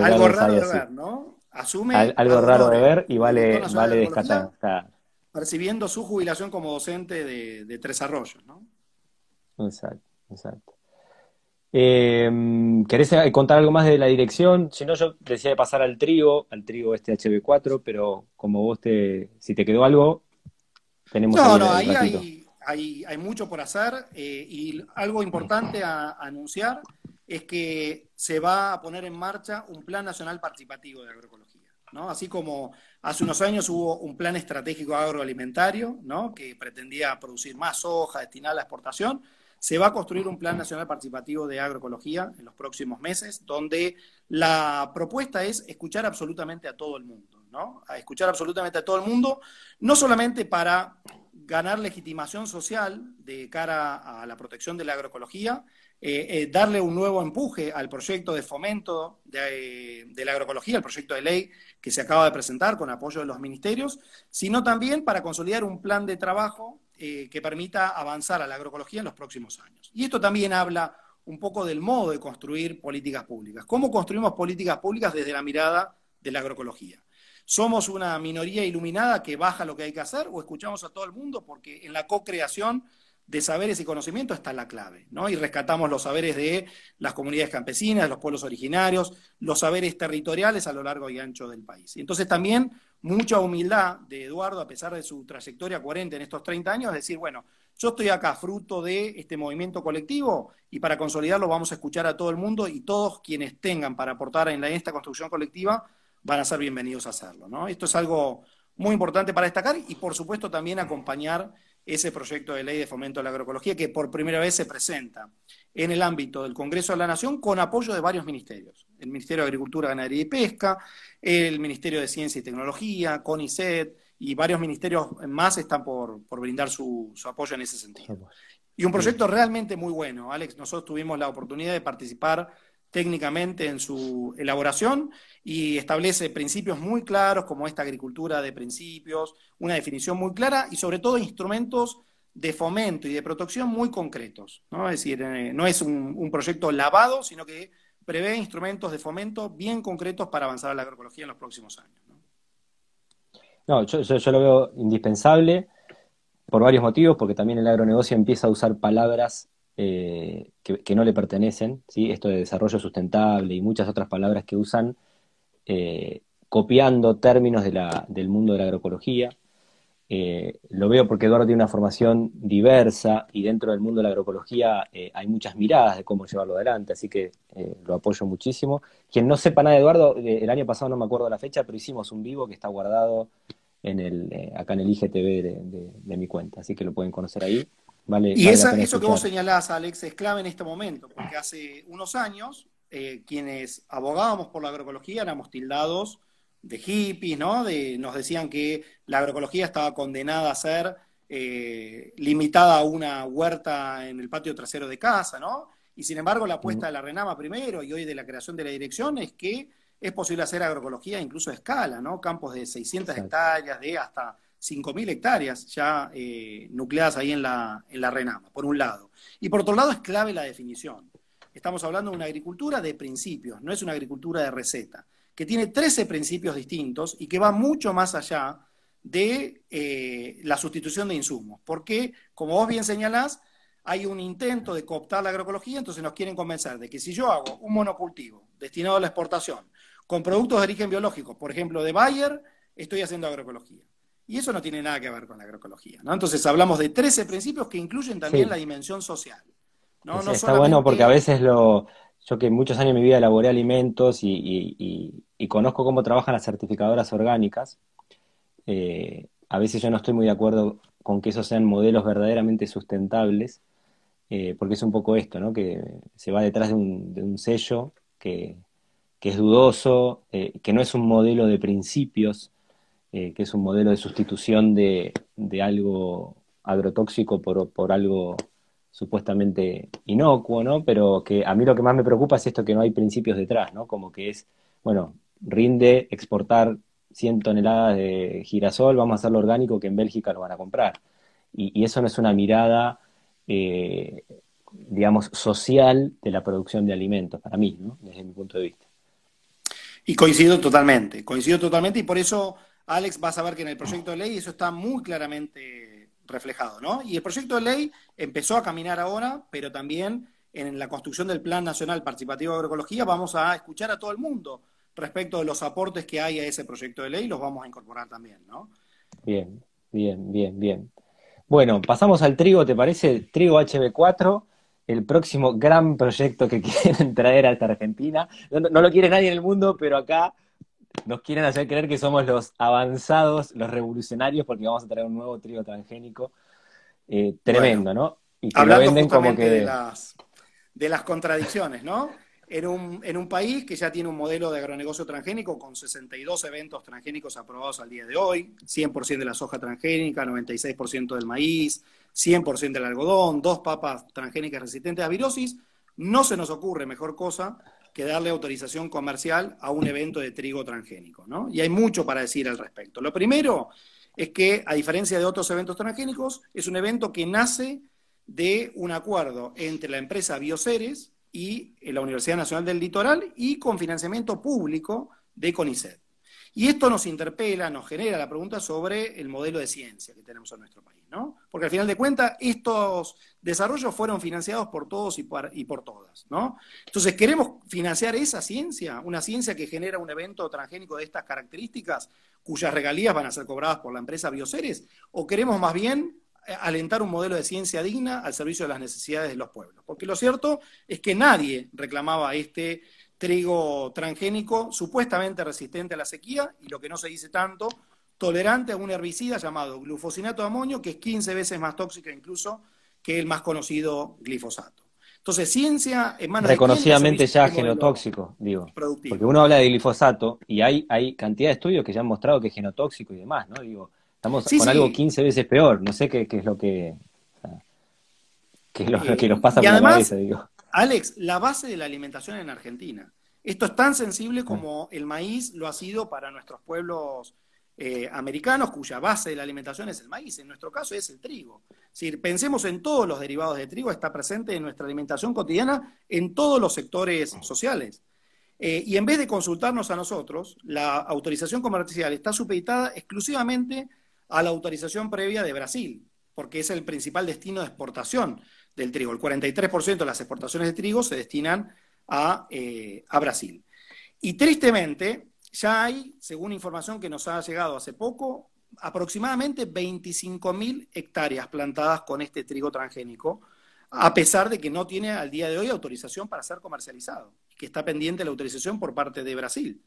Algo raro de ver, ¿no? Asume. algo raro de ver y vale, vale descartar. Percibiendo su jubilación como docente de, de Tres Arroyos, ¿no? Exacto, exacto. Eh, ¿Querés contar algo más de la dirección? Si no, yo decía de pasar al trigo, al trigo este HB4, pero como vos te, si te quedó algo, tenemos No, no, ahí hay, hay, hay, mucho por hacer eh, y algo importante a, anunciar es que se va a poner en marcha un plan nacional participativo de agroecología. ¿no? Así como hace unos años hubo un plan estratégico agroalimentario ¿no? que pretendía producir más soja destinada a la exportación, se va a construir un Plan Nacional Participativo de Agroecología en los próximos meses, donde la propuesta es escuchar absolutamente a todo el mundo, ¿no? A escuchar absolutamente a todo el mundo, no solamente para ganar legitimación social de cara a la protección de la agroecología, eh, eh, darle un nuevo empuje al proyecto de fomento de, de, la agroecología, el proyecto de ley que se acaba de presentar con apoyo de los ministerios, sino también para consolidar un plan de trabajo eh, que permita avanzar a la agroecología en los próximos años. Y esto también habla un poco del modo de construir políticas públicas. ¿Cómo construimos políticas públicas desde la mirada de la agroecología? ¿Somos una minoría iluminada que baja lo que hay que hacer o escuchamos a todo el mundo? Porque en la co-creación de saberes y conocimientos está la clave, ¿no? Y rescatamos los saberes de las comunidades campesinas, los pueblos originarios, los saberes territoriales a lo largo y ancho del país. Entonces también mucha humildad de Eduardo, a pesar de su trayectoria coherente en estos 30 años, es decir, bueno, yo estoy acá fruto de este movimiento colectivo y para consolidarlo vamos a escuchar a todo el mundo y todos quienes tengan para aportar en, esta construcción colectiva van a ser bienvenidos a hacerlo, ¿no? Esto es algo muy importante para destacar y por supuesto también acompañar ese proyecto de ley de fomento de la agroecología que por primera vez se presenta en el ámbito del Congreso de la Nación con apoyo de varios ministerios. El Ministerio de Agricultura, Ganadería y Pesca, el Ministerio de Ciencia y Tecnología, CONICET y varios ministerios más están por, brindar su, su, apoyo en ese sentido. Y un proyecto realmente muy bueno. Alex, nosotros tuvimos la oportunidad de participar técnicamente en su elaboración y establece principios muy claros como esta agricultura de principios, una definición muy clara y sobre todo instrumentos de fomento y de protección muy concretos. ¿no? Es decir, eh, no es un, proyecto lavado, sino que prevé instrumentos de fomento bien concretos para avanzar a la agroecología en los próximos años. No, yo, yo, lo veo indispensable por varios motivos, porque también el agronegocio empieza a usar palabras eh, que, no le pertenecen, ¿sí? esto de desarrollo sustentable y muchas otras palabras que usan eh, copiando términos del mundo de la agroecología. eh, lo veo porque Eduardo tiene una formación diversa y dentro del mundo de la agroecología hay muchas miradas de cómo llevarlo adelante, así que lo apoyo muchísimo. Quien no sepa nada de Eduardo, el año pasado no me acuerdo la fecha, pero hicimos un vivo que está guardado en el, acá en el IGTV de, mi cuenta, así que lo pueden conocer ahí. Vale, y eso que vos señalás, Alex, es clave en este momento, porque hace unos años quienes abogábamos por la agroecología éramos tildados de hippies, ¿no? De, nos decían que la agroecología estaba condenada a ser eh, limitada a una huerta en el patio trasero de casa, ¿no? Y sin embargo, la apuesta de la Renama primero y hoy de la creación de la dirección es que es posible hacer agroecología incluso a escala, ¿no? Campos de 600 hectáreas, de hasta 5.000 hectáreas ya eh, nucleadas ahí en la, en la Renama, por un lado. Y por otro lado es clave la definición. Estamos hablando de una agricultura de principios, no es una agricultura de receta que tiene 13 principios distintos y que va mucho más allá de eh, la sustitución de insumos. Porque, como vos bien señalás, hay un intento de cooptar la agroecología, entonces nos quieren convencer de que si yo hago un monocultivo destinado a la exportación con productos de origen biológico, por ejemplo de Bayer, estoy haciendo agroecología. Y eso no tiene nada que ver con la agroecología. ¿no? Entonces hablamos de 13 principios que incluyen también la dimensión social. ¿no? está bueno porque a veces lo, yo que muchos años de mi vida elaboré alimentos y, conozco cómo trabajan las certificadoras orgánicas, eh, a veces yo no estoy muy de acuerdo con que esos sean modelos verdaderamente sustentables, eh, porque es un poco esto, ¿no? que se va detrás de un, sello que, es dudoso, eh, que no es un modelo de principios, que es un modelo de sustitución de, algo agrotóxico por, por algo supuestamente inocuo, ¿no? Pero que a mí lo que más me preocupa es esto que no hay principios detrás, ¿no? Como que es, bueno, rinde exportar 100 toneladas de girasol, vamos a hacerlo orgánico que en Bélgica lo van a comprar. Y, eso no es una mirada, eh, digamos, social de la producción de alimentos, para mí, ¿no? Desde mi punto de vista. Y coincido totalmente, coincido totalmente y por eso, Alex, vas a ver que en el proyecto de ley eso está muy claramente reflejado, ¿no? Y el proyecto de ley empezó a caminar ahora, pero también en la construcción del Plan Nacional Participativo de Agroecología vamos a escuchar a todo el mundo respecto de los aportes que hay a ese proyecto de ley, los vamos a incorporar también, ¿no? Bien, bien, bien, bien. Bueno, pasamos al trigo, ¿te parece? Trigo HB4, el próximo gran proyecto que [laughs] quieren traer a esta Argentina. no lo quiere nadie en el mundo, pero acá nos quieren hacer creer que somos los avanzados, los revolucionarios, porque vamos a traer un nuevo trigo transgénico eh, tremendo, ¿no? Y que lo venden como que... De las, de las contradicciones, ¿no? En un, en un país que ya tiene un modelo de agronegocio transgénico con 62 eventos transgénicos aprobados al día de hoy, 100% de la soja transgénica, 96% del maíz, 100% del algodón, dos papas transgénicas resistentes a virosis, no se nos ocurre mejor cosa que darle autorización comercial a un evento de trigo transgénico, ¿no? Y hay mucho para decir al respecto. Lo primero es que, a diferencia de otros eventos transgénicos, es un evento que nace de un acuerdo entre la empresa Bioceres y la Universidad Nacional del Litoral y con financiamiento público de CONICET. Y esto nos interpela, nos genera la pregunta sobre el modelo de ciencia que tenemos en nuestro país, ¿no? Porque al final de cuentas, estos desarrollos fueron financiados por todos y por, todas, ¿no? Entonces, ¿queremos financiar esa ciencia? Una ciencia que genera un evento transgénico de estas características, cuyas regalías van a ser cobradas por la empresa Bioceres, o queremos más bien eh, alentar un modelo de ciencia digna al servicio de las necesidades de los pueblos. Porque lo cierto es que nadie reclamaba este trigo transgénico supuestamente resistente a la sequía y lo que no se dice tanto, tolerante a un herbicida llamado glufosinato de amonio, que es 15 veces más tóxica incluso que el más conocido glifosato. Entonces, ciencia en manos Reconocidamente ya genotóxico, digo. Porque uno habla de glifosato y hay, hay cantidad de estudios que ya han mostrado que es genotóxico y demás, ¿no? Digo, estamos con algo 15 veces peor, no sé qué, es lo que... qué es lo, que nos pasa por la cabeza, digo. Alex, la base de la alimentación en Argentina. Esto es tan sensible como el maíz lo ha sido para nuestros pueblos eh, americanos, cuya base de la alimentación es el maíz. En nuestro caso es el trigo. Si pensemos en todos los derivados de trigo, está presente en nuestra alimentación cotidiana en todos los sectores sociales. Eh, y en vez de consultarnos a nosotros, la autorización comercial está supeditada exclusivamente a la autorización previa de Brasil, porque es el principal destino de exportación del trigo. El 43% de las exportaciones de trigo se destinan eh, a, Brasil. Y tristemente, ya hay, según información que nos ha llegado hace poco, aproximadamente 25.000 hectáreas plantadas con este trigo transgénico, a pesar de que no tiene al día de hoy autorización para ser comercializado, que está pendiente la autorización por parte de Brasil.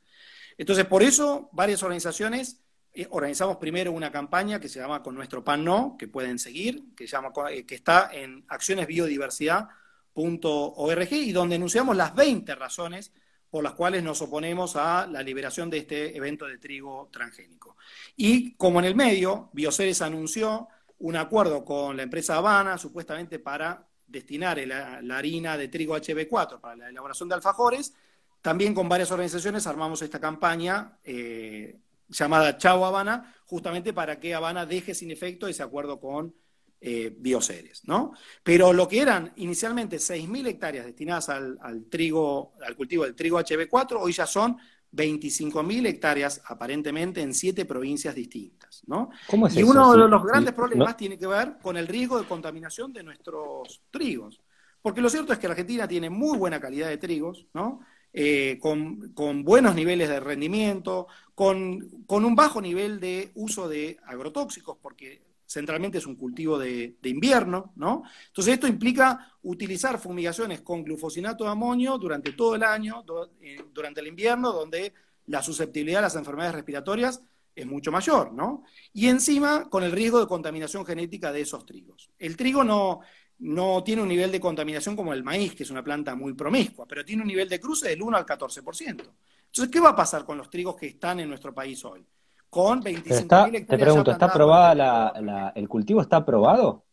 Entonces, por eso varias organizaciones eh, organizamos primero una campaña que se llama Con Nuestro Pan No, que pueden seguir, que, llama, eh, que está en accionesbiodiversidad.org y donde enunciamos las 20 razones por las cuales nos oponemos a la liberación de este evento de trigo transgénico. Y como en el medio, Bioceres anunció un acuerdo con la empresa Habana, supuestamente para destinar la, harina de trigo HB4 para la elaboración de alfajores, también con varias organizaciones armamos esta campaña eh, llamada Chao Habana, justamente para que Habana deje sin efecto ese acuerdo con eh, Bioceres, ¿no? Pero lo que eran inicialmente 6.000 hectáreas destinadas al, trigo, al cultivo del trigo HB4, hoy ya son 25.000 hectáreas aparentemente en siete provincias distintas, ¿no? y uno de los grandes problemas tiene que ver con el riesgo de contaminación de nuestros trigos. Porque lo cierto es que la Argentina tiene muy buena calidad de trigos, ¿no? Eh, con, buenos niveles de rendimiento, con, un bajo nivel de uso de agrotóxicos, porque centralmente es un cultivo de, invierno, ¿no? Entonces esto implica utilizar fumigaciones con glufosinato de amonio durante todo el año, eh, durante el invierno, donde la susceptibilidad a las enfermedades respiratorias es mucho mayor, ¿no? Y encima con el riesgo de contaminación genética de esos trigos. El trigo no, no tiene un nivel de contaminación como el maíz, que es una planta muy promiscua, pero tiene un nivel de cruce del 1 al 14%. Entonces, ¿qué va a pasar con los trigos que están en nuestro país hoy? Con 25 hectáreas. Te pregunto, ¿está aprobada la, el cultivo está aprobado?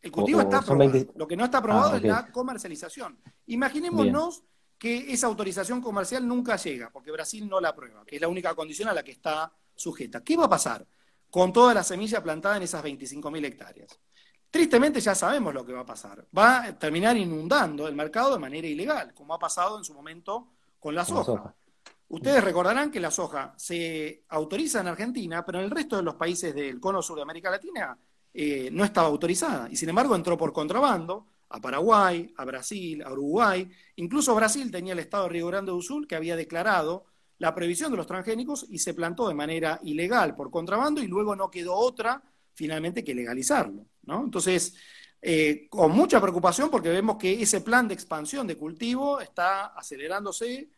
El cultivo está aprobado. Lo que no está aprobado ah, es la comercialización. Imaginémonos que esa autorización comercial nunca llega, porque Brasil no la aprueba, que es la única condición a la que está sujeta. ¿Qué va a pasar con toda la semilla plantada en esas 25.000 hectáreas? Tristemente ya sabemos lo que va a pasar. Va a terminar inundando el mercado de manera ilegal, como ha pasado en su momento con la soja. Ustedes recordarán que la soja se autoriza en Argentina, pero en el resto de los países del cono sur de América Latina eh, no estaba autorizada. Y sin embargo entró por contrabando a Paraguay, a Brasil, a Uruguay. Incluso Brasil tenía el estado de Río Grande do Sul que había declarado la prohibición de los transgénicos y se plantó de manera ilegal por contrabando y luego no quedó otra finalmente que legalizarlo. ¿no? Entonces, eh, con mucha preocupación porque vemos que ese plan de expansión de cultivo está acelerándose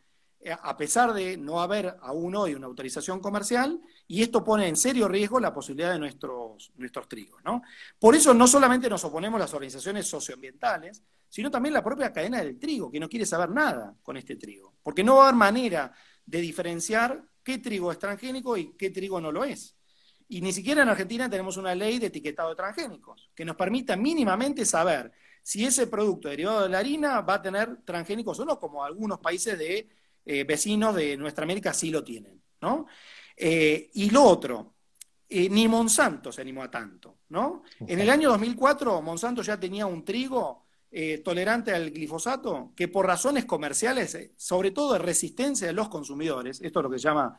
a pesar de no haber aún hoy una autorización comercial, y esto pone en serio riesgo la posibilidad de nuestros, nuestros trigos. ¿no? Por eso no solamente nos oponemos las organizaciones socioambientales, sino también la propia cadena del trigo, que no quiere saber nada con este trigo, porque no va a haber manera de diferenciar qué trigo es transgénico y qué trigo no lo es. Y ni siquiera en Argentina tenemos una ley de etiquetado de transgénicos que nos permita mínimamente saber si ese producto derivado de la harina va a tener transgénicos o no, como algunos países de eh, vecinos de nuestra América sí lo tienen. ¿no? Eh, y lo otro, eh, ni Monsanto se animó a tanto. ¿no? En el año 2004 Monsanto ya tenía un trigo tolerante al glifosato que por razones comerciales, sobre todo de resistencia de los consumidores, esto es lo que se llama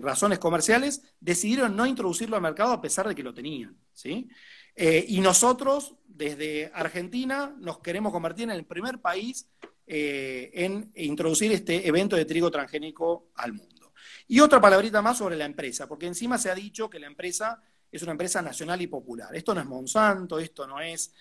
razones comerciales, decidieron no introducirlo al mercado a pesar de que lo tenían. ¿sí? Y nosotros, desde Argentina, nos queremos convertir en el primer país eh, en introducir este evento de trigo transgénico al mundo. Y otra palabrita más sobre la empresa, porque encima se ha dicho que la empresa es una empresa nacional y popular. Esto no es Monsanto, esto no es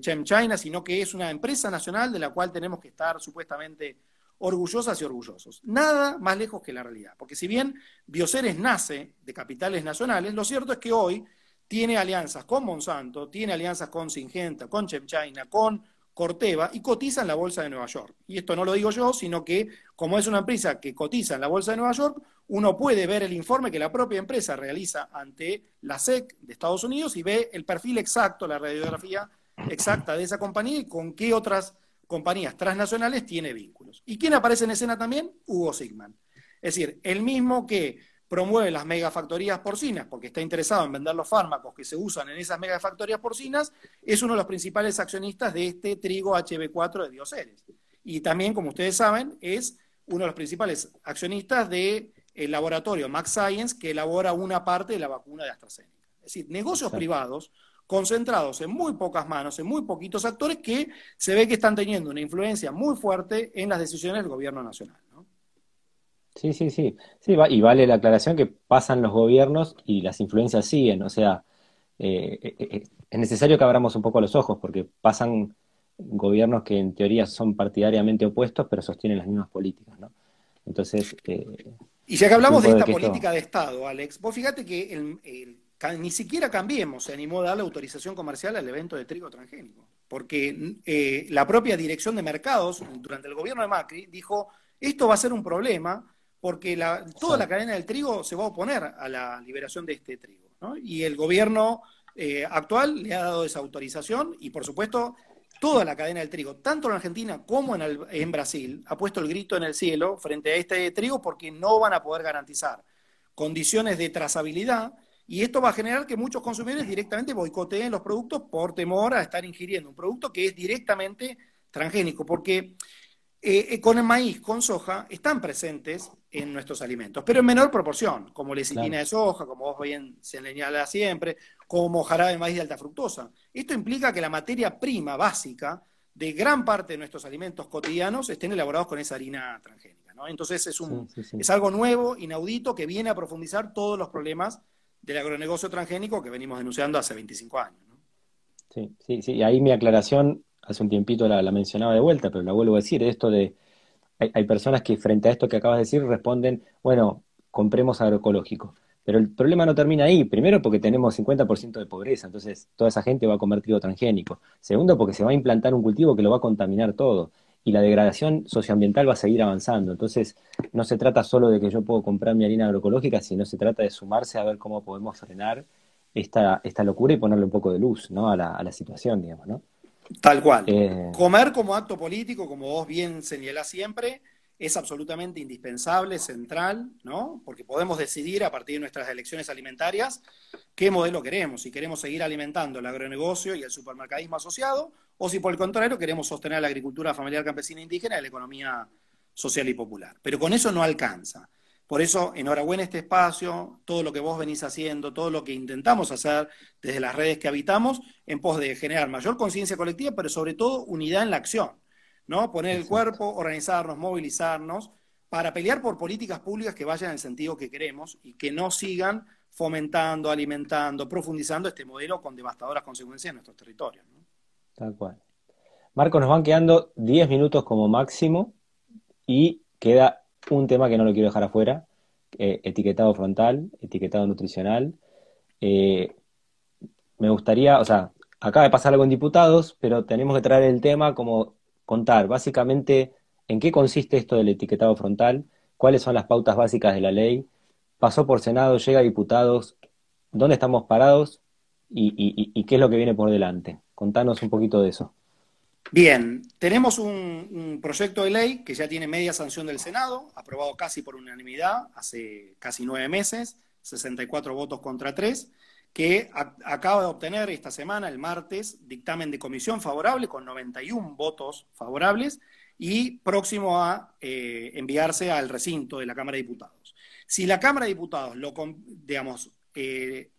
Chem China, sino que es una empresa nacional de la cual tenemos que estar supuestamente orgullosas y orgullosos. Nada más lejos que la realidad. Porque si bien Bioceres nace de capitales nacionales, lo cierto es que hoy tiene alianzas con Monsanto, tiene alianzas con Singenta, con ChemChina, con Corteva y cotiza en la Bolsa de Nueva York. Y esto no lo digo yo, sino que como es una empresa que cotiza en la Bolsa de Nueva York, uno puede ver el informe que la propia empresa realiza ante la SEC de Estados Unidos y ve el perfil exacto, la radiografía exacta de esa compañía y con qué otras compañías transnacionales tiene vínculos. ¿Y quién aparece en escena también? Hugo Sigman. Es decir, el mismo que promueve las megafactorías porcinas porque está interesado en vender los fármacos que se usan en esas megafactorías porcinas, es uno de los principales accionistas de este trigo HB4 de Dioceres. Y también, como ustedes saben, es uno de los principales accionistas del laboratorio Max Science que elabora una parte de la vacuna de AstraZeneca. Es decir, negocios privados concentrados en muy pocas manos, en muy poquitos actores que se ve que están teniendo una influencia muy fuerte en las decisiones del gobierno nacional. Sí, sí, sí. sí y vale la aclaración que pasan los gobiernos y las influencias siguen. O sea, eh, eh, eh, es necesario que abramos un poco los ojos porque pasan gobiernos que en teoría son partidariamente opuestos, pero sostienen las mismas políticas, ¿no? Entonces... y ya que hablamos de esta política de Estado, Alex, vos fíjate que ni siquiera Cambiemos se animó a dar la autorización comercial al evento de trigo transgénico, porque la propia dirección de mercados durante el gobierno de Macri dijo, esto va a ser un problema porque toda la cadena del trigo se va a oponer a la liberación de este trigo. Y el gobierno eh, actual le ha dado esa autorización y, por supuesto, toda la cadena del trigo, tanto en Argentina como en, en Brasil, ha puesto el grito en el cielo frente a este trigo porque no van a poder garantizar condiciones de trazabilidad y esto va a generar que muchos consumidores directamente boicoteen los productos por temor a estar ingiriendo un producto que es directamente transgénico, porque eh, eh, con el maíz, con soja, están presentes en nuestros alimentos, pero en menor proporción, como lecitina de soja, como vos bien se señala siempre, como jarabe de maíz de alta fructosa. Esto implica que la materia prima básica de gran parte de nuestros alimentos cotidianos estén elaborados con esa harina transgénica. ¿no? Entonces es, un, es algo nuevo, inaudito, que viene a profundizar todos los problemas del agronegocio transgénico que venimos denunciando hace 25 años. Sí, sí, sí. Y ahí mi aclaración hace un tiempito la, mencionaba de vuelta, pero la vuelvo a decir, esto de, hay, personas que frente a esto que acabas de decir responden, bueno, compremos agroecológico. Pero el problema no termina ahí. Primero, porque tenemos 50% de pobreza, entonces toda esa gente va a comer trigo transgénico. Segundo, porque se va a implantar un cultivo que lo va a contaminar todo. Y la degradación socioambiental va a seguir avanzando. Entonces, no se trata solo de que yo puedo comprar mi harina agroecológica, sino se trata de sumarse a ver cómo podemos frenar esta, esta locura y ponerle un poco de luz ¿no? a, la, a la situación, digamos, ¿no? Tal cual. Eh, Comer como acto político, como vos bien señalás siempre, es absolutamente indispensable, central, ¿no? Porque podemos decidir a partir de nuestras elecciones alimentarias qué modelo queremos, si queremos seguir alimentando el agronegocio y el supermercadismo asociado, o si por el contrario queremos sostener la agricultura familiar campesina indígena y la economía social y popular. Pero con eso no alcanza. Por eso, enhorabuena este espacio, todo lo que vos venís haciendo, todo lo que intentamos hacer desde las redes que habitamos, en pos de generar mayor conciencia colectiva, pero sobre todo unidad en la acción, ¿no? Poner el cuerpo, organizarnos, movilizarnos, para pelear por políticas públicas que vayan en el sentido que queremos y que no sigan fomentando, alimentando, profundizando este modelo con devastadoras consecuencias en nuestros territorios. Tal cual. Marco, nos van quedando 10 minutos como máximo y queda un tema que no lo quiero dejar afuera, eh, etiquetado frontal, etiquetado nutricional. Eh, me gustaría, o sea, acaba de pasar algo en diputados, pero tenemos que traer el tema como contar básicamente en qué consiste esto del etiquetado frontal, cuáles son las pautas básicas de la ley, pasó por Senado, llega a diputados, dónde estamos parados y qué es lo que viene por delante. Contanos un poquito de eso. Bien, tenemos un, proyecto de ley que ya tiene media sanción del Senado, aprobado casi por unanimidad hace casi nueve meses, 64 votos contra tres, que acaba de obtener esta semana, el martes, dictamen de comisión favorable con 91 votos favorables y próximo a eh, enviarse al recinto de la Cámara de Diputados. Si la Cámara de Diputados lo, digamos, eh,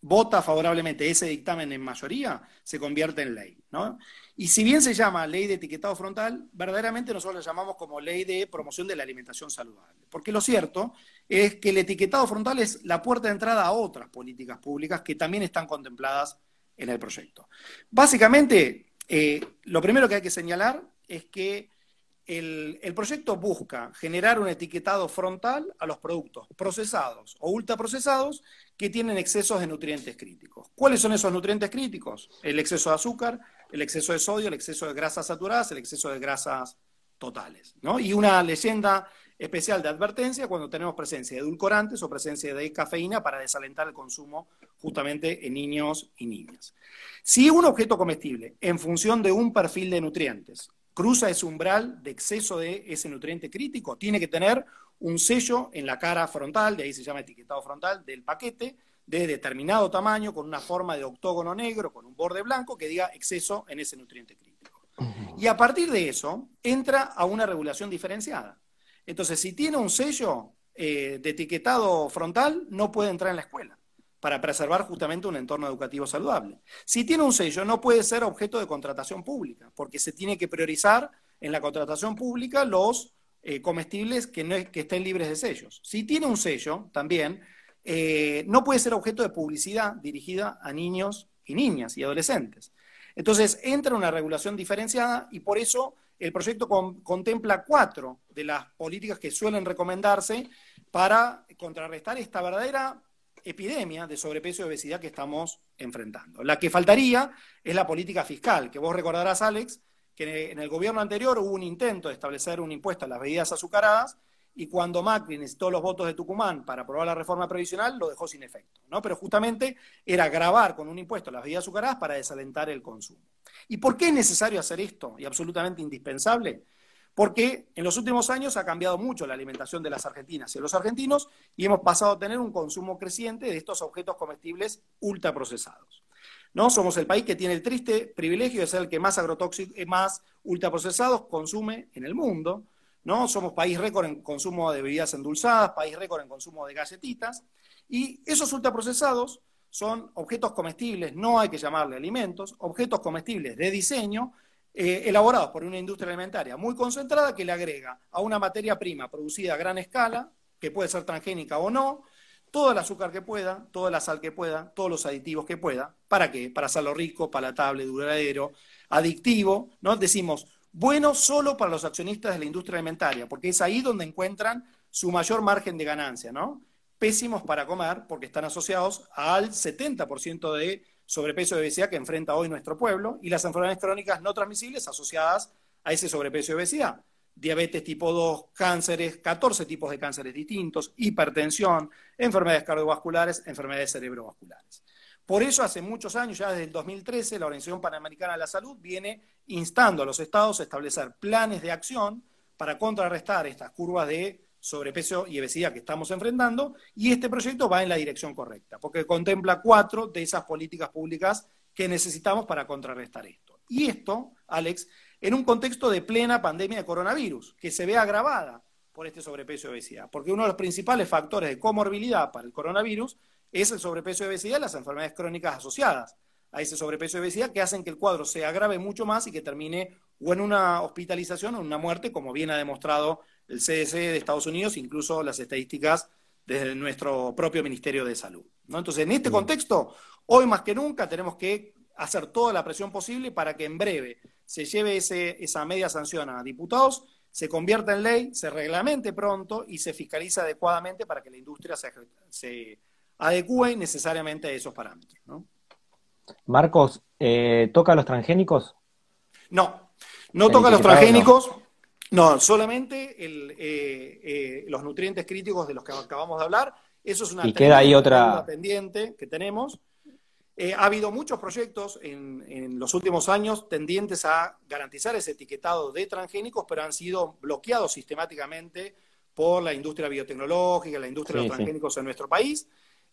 vota favorablemente ese dictamen en mayoría, se convierte en ley. ¿no? Y si bien se llama ley de etiquetado frontal, verdaderamente nosotros la llamamos como ley de promoción de la alimentación saludable. Porque lo cierto es que el etiquetado frontal es la puerta de entrada a otras políticas públicas que también están contempladas en el proyecto. Básicamente, eh, lo primero que hay que señalar es que el, proyecto busca generar un etiquetado frontal a los productos procesados o ultraprocesados que tienen excesos de nutrientes críticos. ¿Cuáles son esos nutrientes críticos? El exceso de azúcar, el exceso de sodio, el exceso de grasas saturadas, el exceso de grasas totales. Y una leyenda especial de advertencia cuando tenemos presencia de edulcorantes o presencia de cafeína para desalentar el consumo justamente en niños y niñas. Si un objeto comestible, en función de un perfil de nutrientes, cruza ese umbral de exceso de ese nutriente crítico, tiene que tener un sello en la cara frontal, de ahí se llama etiquetado frontal, del paquete, de determinado tamaño, con una forma de octógono negro, con un borde blanco, que diga exceso en ese nutriente crítico. Y a partir de eso, entra a una regulación diferenciada. Entonces, si tiene un sello eh, de etiquetado frontal, no puede entrar en la escuela para preservar justamente un entorno educativo saludable. Si tiene un sello, no puede ser objeto de contratación pública, porque se tiene que priorizar en la contratación pública los eh, comestibles que, no, que estén libres de sellos. Si tiene un sello, también, eh, no puede ser objeto de publicidad dirigida a niños y niñas y adolescentes. Entonces, entra una regulación diferenciada y por eso el proyecto contempla cuatro de las políticas que suelen recomendarse para contrarrestar esta verdadera epidemia de sobrepeso y obesidad que estamos enfrentando. La que faltaría es la política fiscal, que vos recordarás, Alex, que en el gobierno anterior hubo un intento de establecer un impuesto a las bebidas azucaradas y cuando Macri necesitó los votos de Tucumán para aprobar la reforma previsional, lo dejó sin efecto. ¿no? Pero justamente era grabar con un impuesto las bebidas azucaradas para desalentar el consumo. ¿Y por qué es necesario hacer esto y absolutamente indispensable? Porque en los últimos años ha cambiado mucho la alimentación de las argentinas y de los argentinos y hemos pasado a tener un consumo creciente de estos objetos comestibles ultraprocesados. ¿no? Somos el país que tiene el triste privilegio de ser el que más agrotóxicos, más ultraprocesados consume en el mundo. ¿No? Somos país récord en consumo de bebidas endulzadas, país récord en consumo de galletitas. Y esos ultraprocesados son objetos comestibles, no hay que llamarle alimentos, objetos comestibles de diseño, eh, elaborados por una industria alimentaria muy concentrada que le agrega a una materia prima producida a gran escala, que puede ser transgénica o no, todo el azúcar que pueda, toda la sal que pueda, todos los aditivos que pueda. ¿Para qué? Para hacerlo rico, palatable, duradero, adictivo, ¿no? Decimos, bueno solo para los accionistas de la industria alimentaria, porque es ahí donde encuentran su mayor margen de ganancia, ¿no? Pésimos para comer, porque están asociados al 70% de sobrepeso y obesidad que enfrenta hoy nuestro pueblo, y las enfermedades crónicas no transmisibles asociadas a ese sobrepeso y obesidad diabetes tipo 2, cánceres, 14 tipos de cánceres distintos, hipertensión, enfermedades cardiovasculares, enfermedades cerebrovasculares. Por eso hace muchos años, ya desde el 2013, la Organización Panamericana de la Salud viene instando a los estados a establecer planes de acción para contrarrestar estas curvas de sobrepeso y obesidad que estamos enfrentando, y este proyecto va en la dirección correcta, porque contempla cuatro de esas políticas públicas que necesitamos para contrarrestar esto. Y esto, Alex, en un contexto de plena pandemia de coronavirus, que se ve agravada por este sobrepeso y obesidad, porque uno de los principales factores de comorbilidad para el coronavirus es el sobrepeso y obesidad y las enfermedades crónicas asociadas a ese sobrepeso y obesidad que hacen que el cuadro se agrave mucho más y que termine o en una hospitalización o en una muerte, como bien ha demostrado el CDC de Estados Unidos, incluso las estadísticas desde nuestro propio Ministerio de Salud. ¿no? Entonces, en este contexto, hoy más que nunca tenemos que hacer toda la presión posible para que en breve se lleve ese, esa media sanción a diputados, se convierta en ley, se reglamente pronto y se fiscalice adecuadamente para que la industria se, se adecue necesariamente a esos parámetros. Marcos, eh, ¿toca los transgénicos? No, no toca los transgénicos. No, solamente el, eh, eh, los nutrientes críticos de los que acabamos de hablar. Eso es una y queda ahí otra pendiente que tenemos. Eh, ha habido muchos proyectos en, los últimos años tendientes a garantizar ese etiquetado de transgénicos, pero han sido bloqueados sistemáticamente por la industria biotecnológica, la industria de los transgénicos en nuestro país.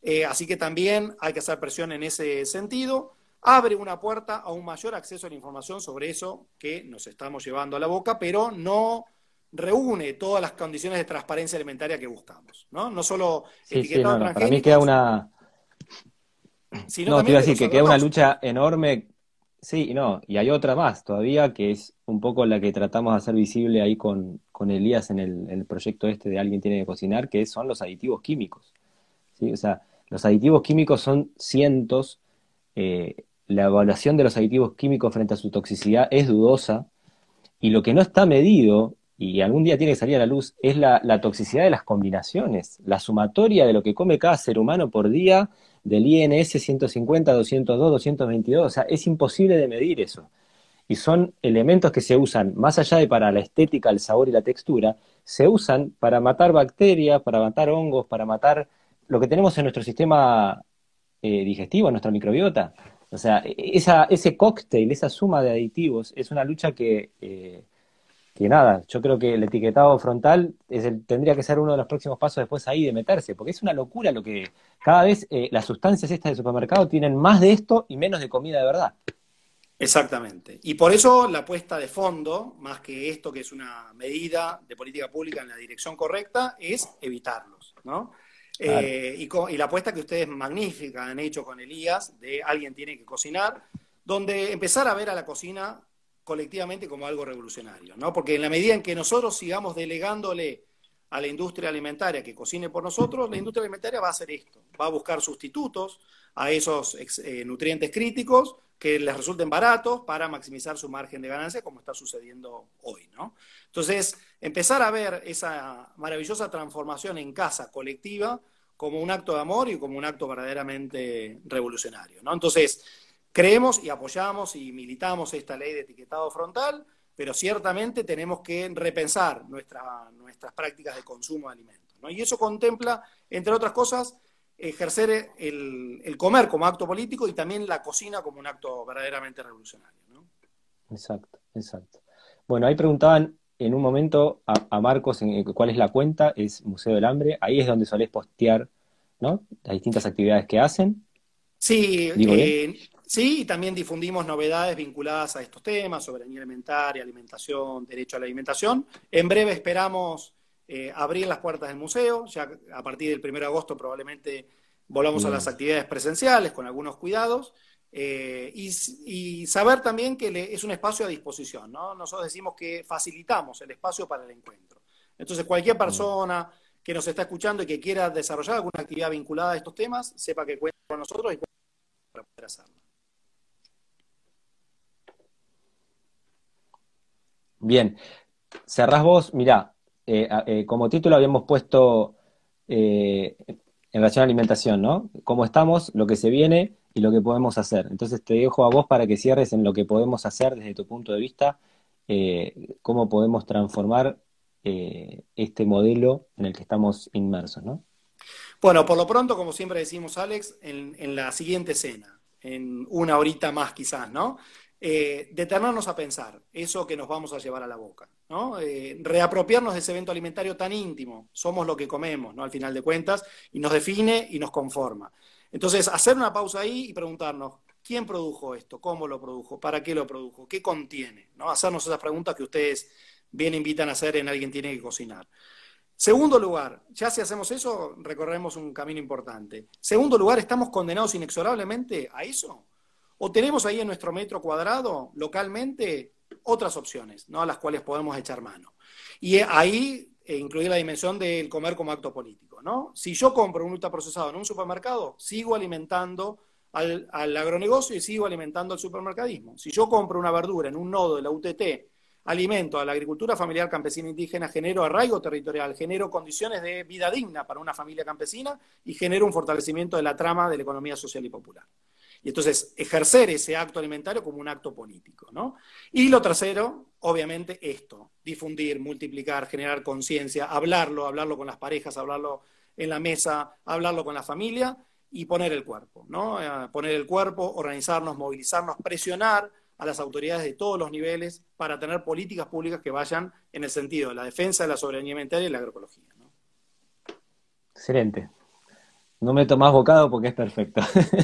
Eh, así que también hay que hacer presión en ese sentido. Abre una puerta a un mayor acceso a la información sobre eso que nos estamos llevando a la boca, pero no reúne todas las condiciones de transparencia alimentaria que buscamos. No, no solo etiquetado transgénicos. Para mí queda una, no, te iba a decir que queda una lucha enorme. Sí, y no, y hay otra más todavía que es un poco la que tratamos de hacer visible ahí con, con Elías en el, proyecto este de Alguien tiene que cocinar, que son los aditivos químicos. ¿sí? O sea, los aditivos químicos son cientos. Eh, la evaluación de los aditivos químicos frente a su toxicidad es dudosa. Y lo que no está medido, y algún día tiene que salir a la luz, es la, la toxicidad de las combinaciones, la sumatoria de lo que come cada ser humano por día del INS 150, 202, 222, o sea, es imposible de medir eso. Y son elementos que se usan, más allá de para la estética, el sabor y la textura, se usan para matar bacterias, para matar hongos, para matar lo que tenemos en nuestro sistema eh, digestivo, en nuestra microbiota. O sea, esa, ese cóctel, esa suma de aditivos, es una lucha que eh, que nada, yo creo que el etiquetado frontal es tendría que ser uno de los próximos pasos después ahí de meterse, porque es una locura lo que cada vez eh, las sustancias estas de supermercado tienen más de esto y menos de comida de verdad. Exactamente. Y por eso la apuesta de fondo, más que esto que es una medida de política pública en la dirección correcta, es evitarlos, ¿no? Eh, y, la apuesta que ustedes magnífica han hecho con Elías de alguien tiene que cocinar, donde empezar a ver a la cocina colectivamente como algo revolucionario, ¿no? Porque en la medida en que nosotros sigamos delegándole a la industria alimentaria que cocine por nosotros, la industria alimentaria va a hacer esto, va a buscar sustitutos a esos eh, nutrientes críticos que les resulten baratos para maximizar su margen de ganancia, como está sucediendo hoy, ¿no? Entonces, empezar a ver esa maravillosa transformación en casa colectiva como un acto de amor y como un acto verdaderamente revolucionario, ¿no? Entonces, creemos y apoyamos y militamos esta ley de etiquetado frontal, pero ciertamente tenemos que repensar nuestras prácticas de consumo de alimentos. ¿no? Y eso contempla, entre otras cosas, ejercer el, comer como acto político y también la cocina como un acto verdaderamente revolucionario. ¿no? Exacto, exacto. Bueno, ahí preguntaban en un momento a, Marcos cuál es la cuenta, es Museo del Hambre, ahí es donde solés postear ¿no? las distintas actividades que hacen. Sí, eh, Sí, y también difundimos novedades vinculadas a estos temas, soberanía alimentaria, alimentación, derecho a la alimentación. En breve esperamos eh, abrir las puertas del museo, ya a partir del 1 de agosto probablemente volvamos a las actividades presenciales con algunos cuidados. Eh, y, saber también que es un espacio a disposición, ¿no? Nosotros decimos que facilitamos el espacio para el encuentro. Entonces, cualquier persona que nos está escuchando y que quiera desarrollar alguna actividad vinculada a estos temas, sepa que cuenta con nosotros y para poder hacerlo. Bien, cerrás vos, mirá, eh, eh, como título habíamos puesto en relación a alimentación, ¿no? Cómo estamos, lo que se viene y lo que podemos hacer. Entonces te dejo a vos para que cierres en lo que podemos hacer desde tu punto de vista, cómo podemos transformar este modelo en el que estamos inmersos, ¿no? Bueno, por lo pronto, como siempre decimos, Alex, en, la siguiente cena, en una horita más quizás, ¿no? eh, a pensar eso que nos vamos a llevar a la boca, ¿no? Eh, reapropiarnos de ese evento alimentario tan íntimo, somos lo que comemos, ¿no? Al final de cuentas, y nos define y nos conforma. Entonces, hacer una pausa ahí y preguntarnos, ¿quién produjo esto? ¿Cómo lo produjo? ¿Para qué lo produjo? ¿Qué contiene? ¿no? Hacernos esas preguntas que ustedes bien invitan a hacer en Alguien tiene que cocinar. Segundo lugar, ya si hacemos eso, recorremos un camino importante. Segundo lugar, ¿estamos condenados inexorablemente a eso? O tenemos ahí en nuestro metro cuadrado, localmente, otras opciones, ¿no? A las cuales podemos echar mano. Y ahí eh, incluir la dimensión del comer como acto político, ¿no? Si yo compro un ultraprocesado en un supermercado, sigo alimentando al, al, agronegocio y sigo alimentando al supermercadismo. Si yo compro una verdura en un nodo de la UTT, alimento a la agricultura familiar campesina indígena, genero arraigo territorial, genero condiciones de vida digna para una familia campesina y genero un fortalecimiento de la trama de la economía social y popular. Y entonces ejercer ese acto alimentario como un acto político, ¿no? Y lo tercero, obviamente, esto, difundir, multiplicar, generar conciencia, hablarlo, hablarlo con las parejas, hablarlo en la mesa, hablarlo con la familia y poner el cuerpo, ¿no? Eh, poner el cuerpo, organizarnos, movilizarnos, presionar a las autoridades de todos los niveles para tener políticas públicas que vayan en el sentido de la defensa de la soberanía alimentaria y la agroecología. ¿no? Excelente. No me tomás bocado porque es perfecto.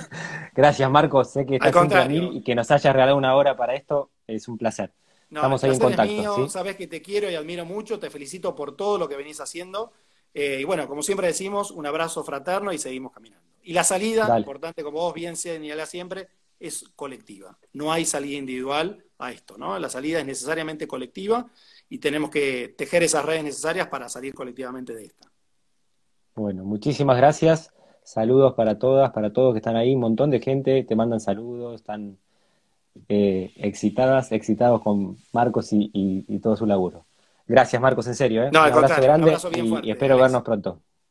[laughs] Gracias, Marcos. Sé que estás mí y que nos hayas regalado una hora para esto es un placer. Estamos ahí en contacto. Sabes que te quiero y admiro mucho. Te felicito por todo lo que venís haciendo. Eh, y bueno, como siempre decimos, un abrazo fraterno y seguimos caminando. Y la salida, importante como vos bien señalás siempre, es colectiva. No hay salida individual a esto, ¿no? La salida es necesariamente colectiva y tenemos que tejer esas redes necesarias para salir colectivamente de esta. Bueno, muchísimas gracias. Saludos para todas, para todos que están ahí. Un montón de gente te mandan saludos, están eh, excitadas, excitados con Marcos y, todo su laburo. Gracias, Marcos, en serio. ¿eh? un abrazo grande y, espero vernos pronto.